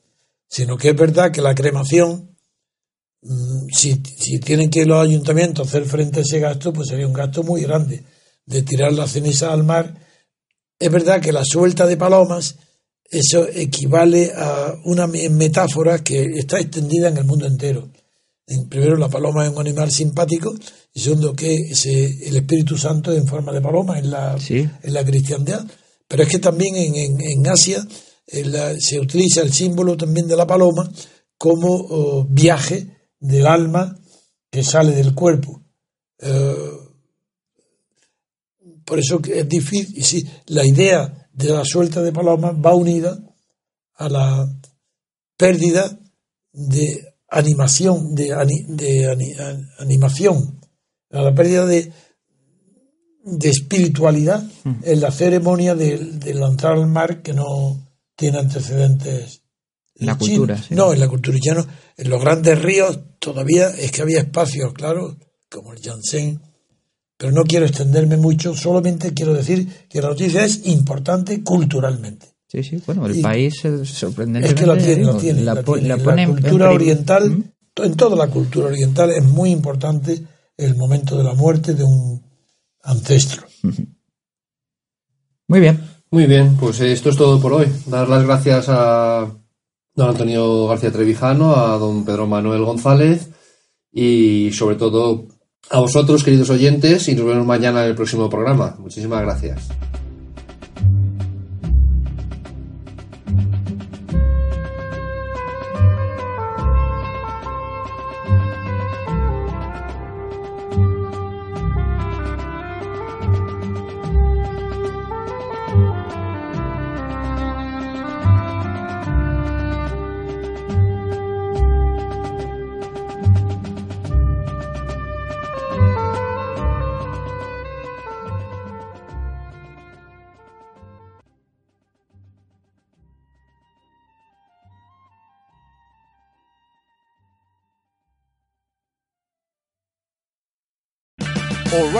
S3: sino que es verdad que la cremación, mm, si, si tienen que los ayuntamientos hacer frente a ese gasto, pues sería un gasto muy grande de tirar la ceniza al mar. Es verdad que la suelta de palomas eso equivale a una metáfora que está extendida en el mundo entero. En, primero, la paloma es un animal simpático, y segundo, que el Espíritu Santo es en forma de paloma en la, en la cristiandad. Pero es que también en, en, Asia se utiliza el símbolo también de la paloma como oh, viaje del alma que sale del cuerpo. Eh, por eso es difícil, sí, la idea de la suelta de palomas va unida a la pérdida de animación, de, animación, a la pérdida de, de espiritualidad mm. en la ceremonia de, lanzar al mar que no tiene antecedentes.
S2: En la cultura,
S3: No, en la cultura no. En los grandes ríos todavía es que había espacios, claro, como el Janssen pero no quiero extenderme mucho, solamente quiero decir que la noticia es importante culturalmente.
S2: Sí, sí, bueno, el país es sorprendente.
S3: Es que la tiene, la tiene. La, cultura oriental, ¿Mm? en toda la cultura oriental es muy importante el momento de la muerte de un ancestro.
S2: Muy bien.
S1: Muy bien, pues esto es todo por hoy. Dar las gracias a don Antonio García Trevijano, a don Pedro Manuel González y sobre todo a vosotros, queridos oyentes, y nos vemos mañana en el próximo programa. Muchísimas gracias.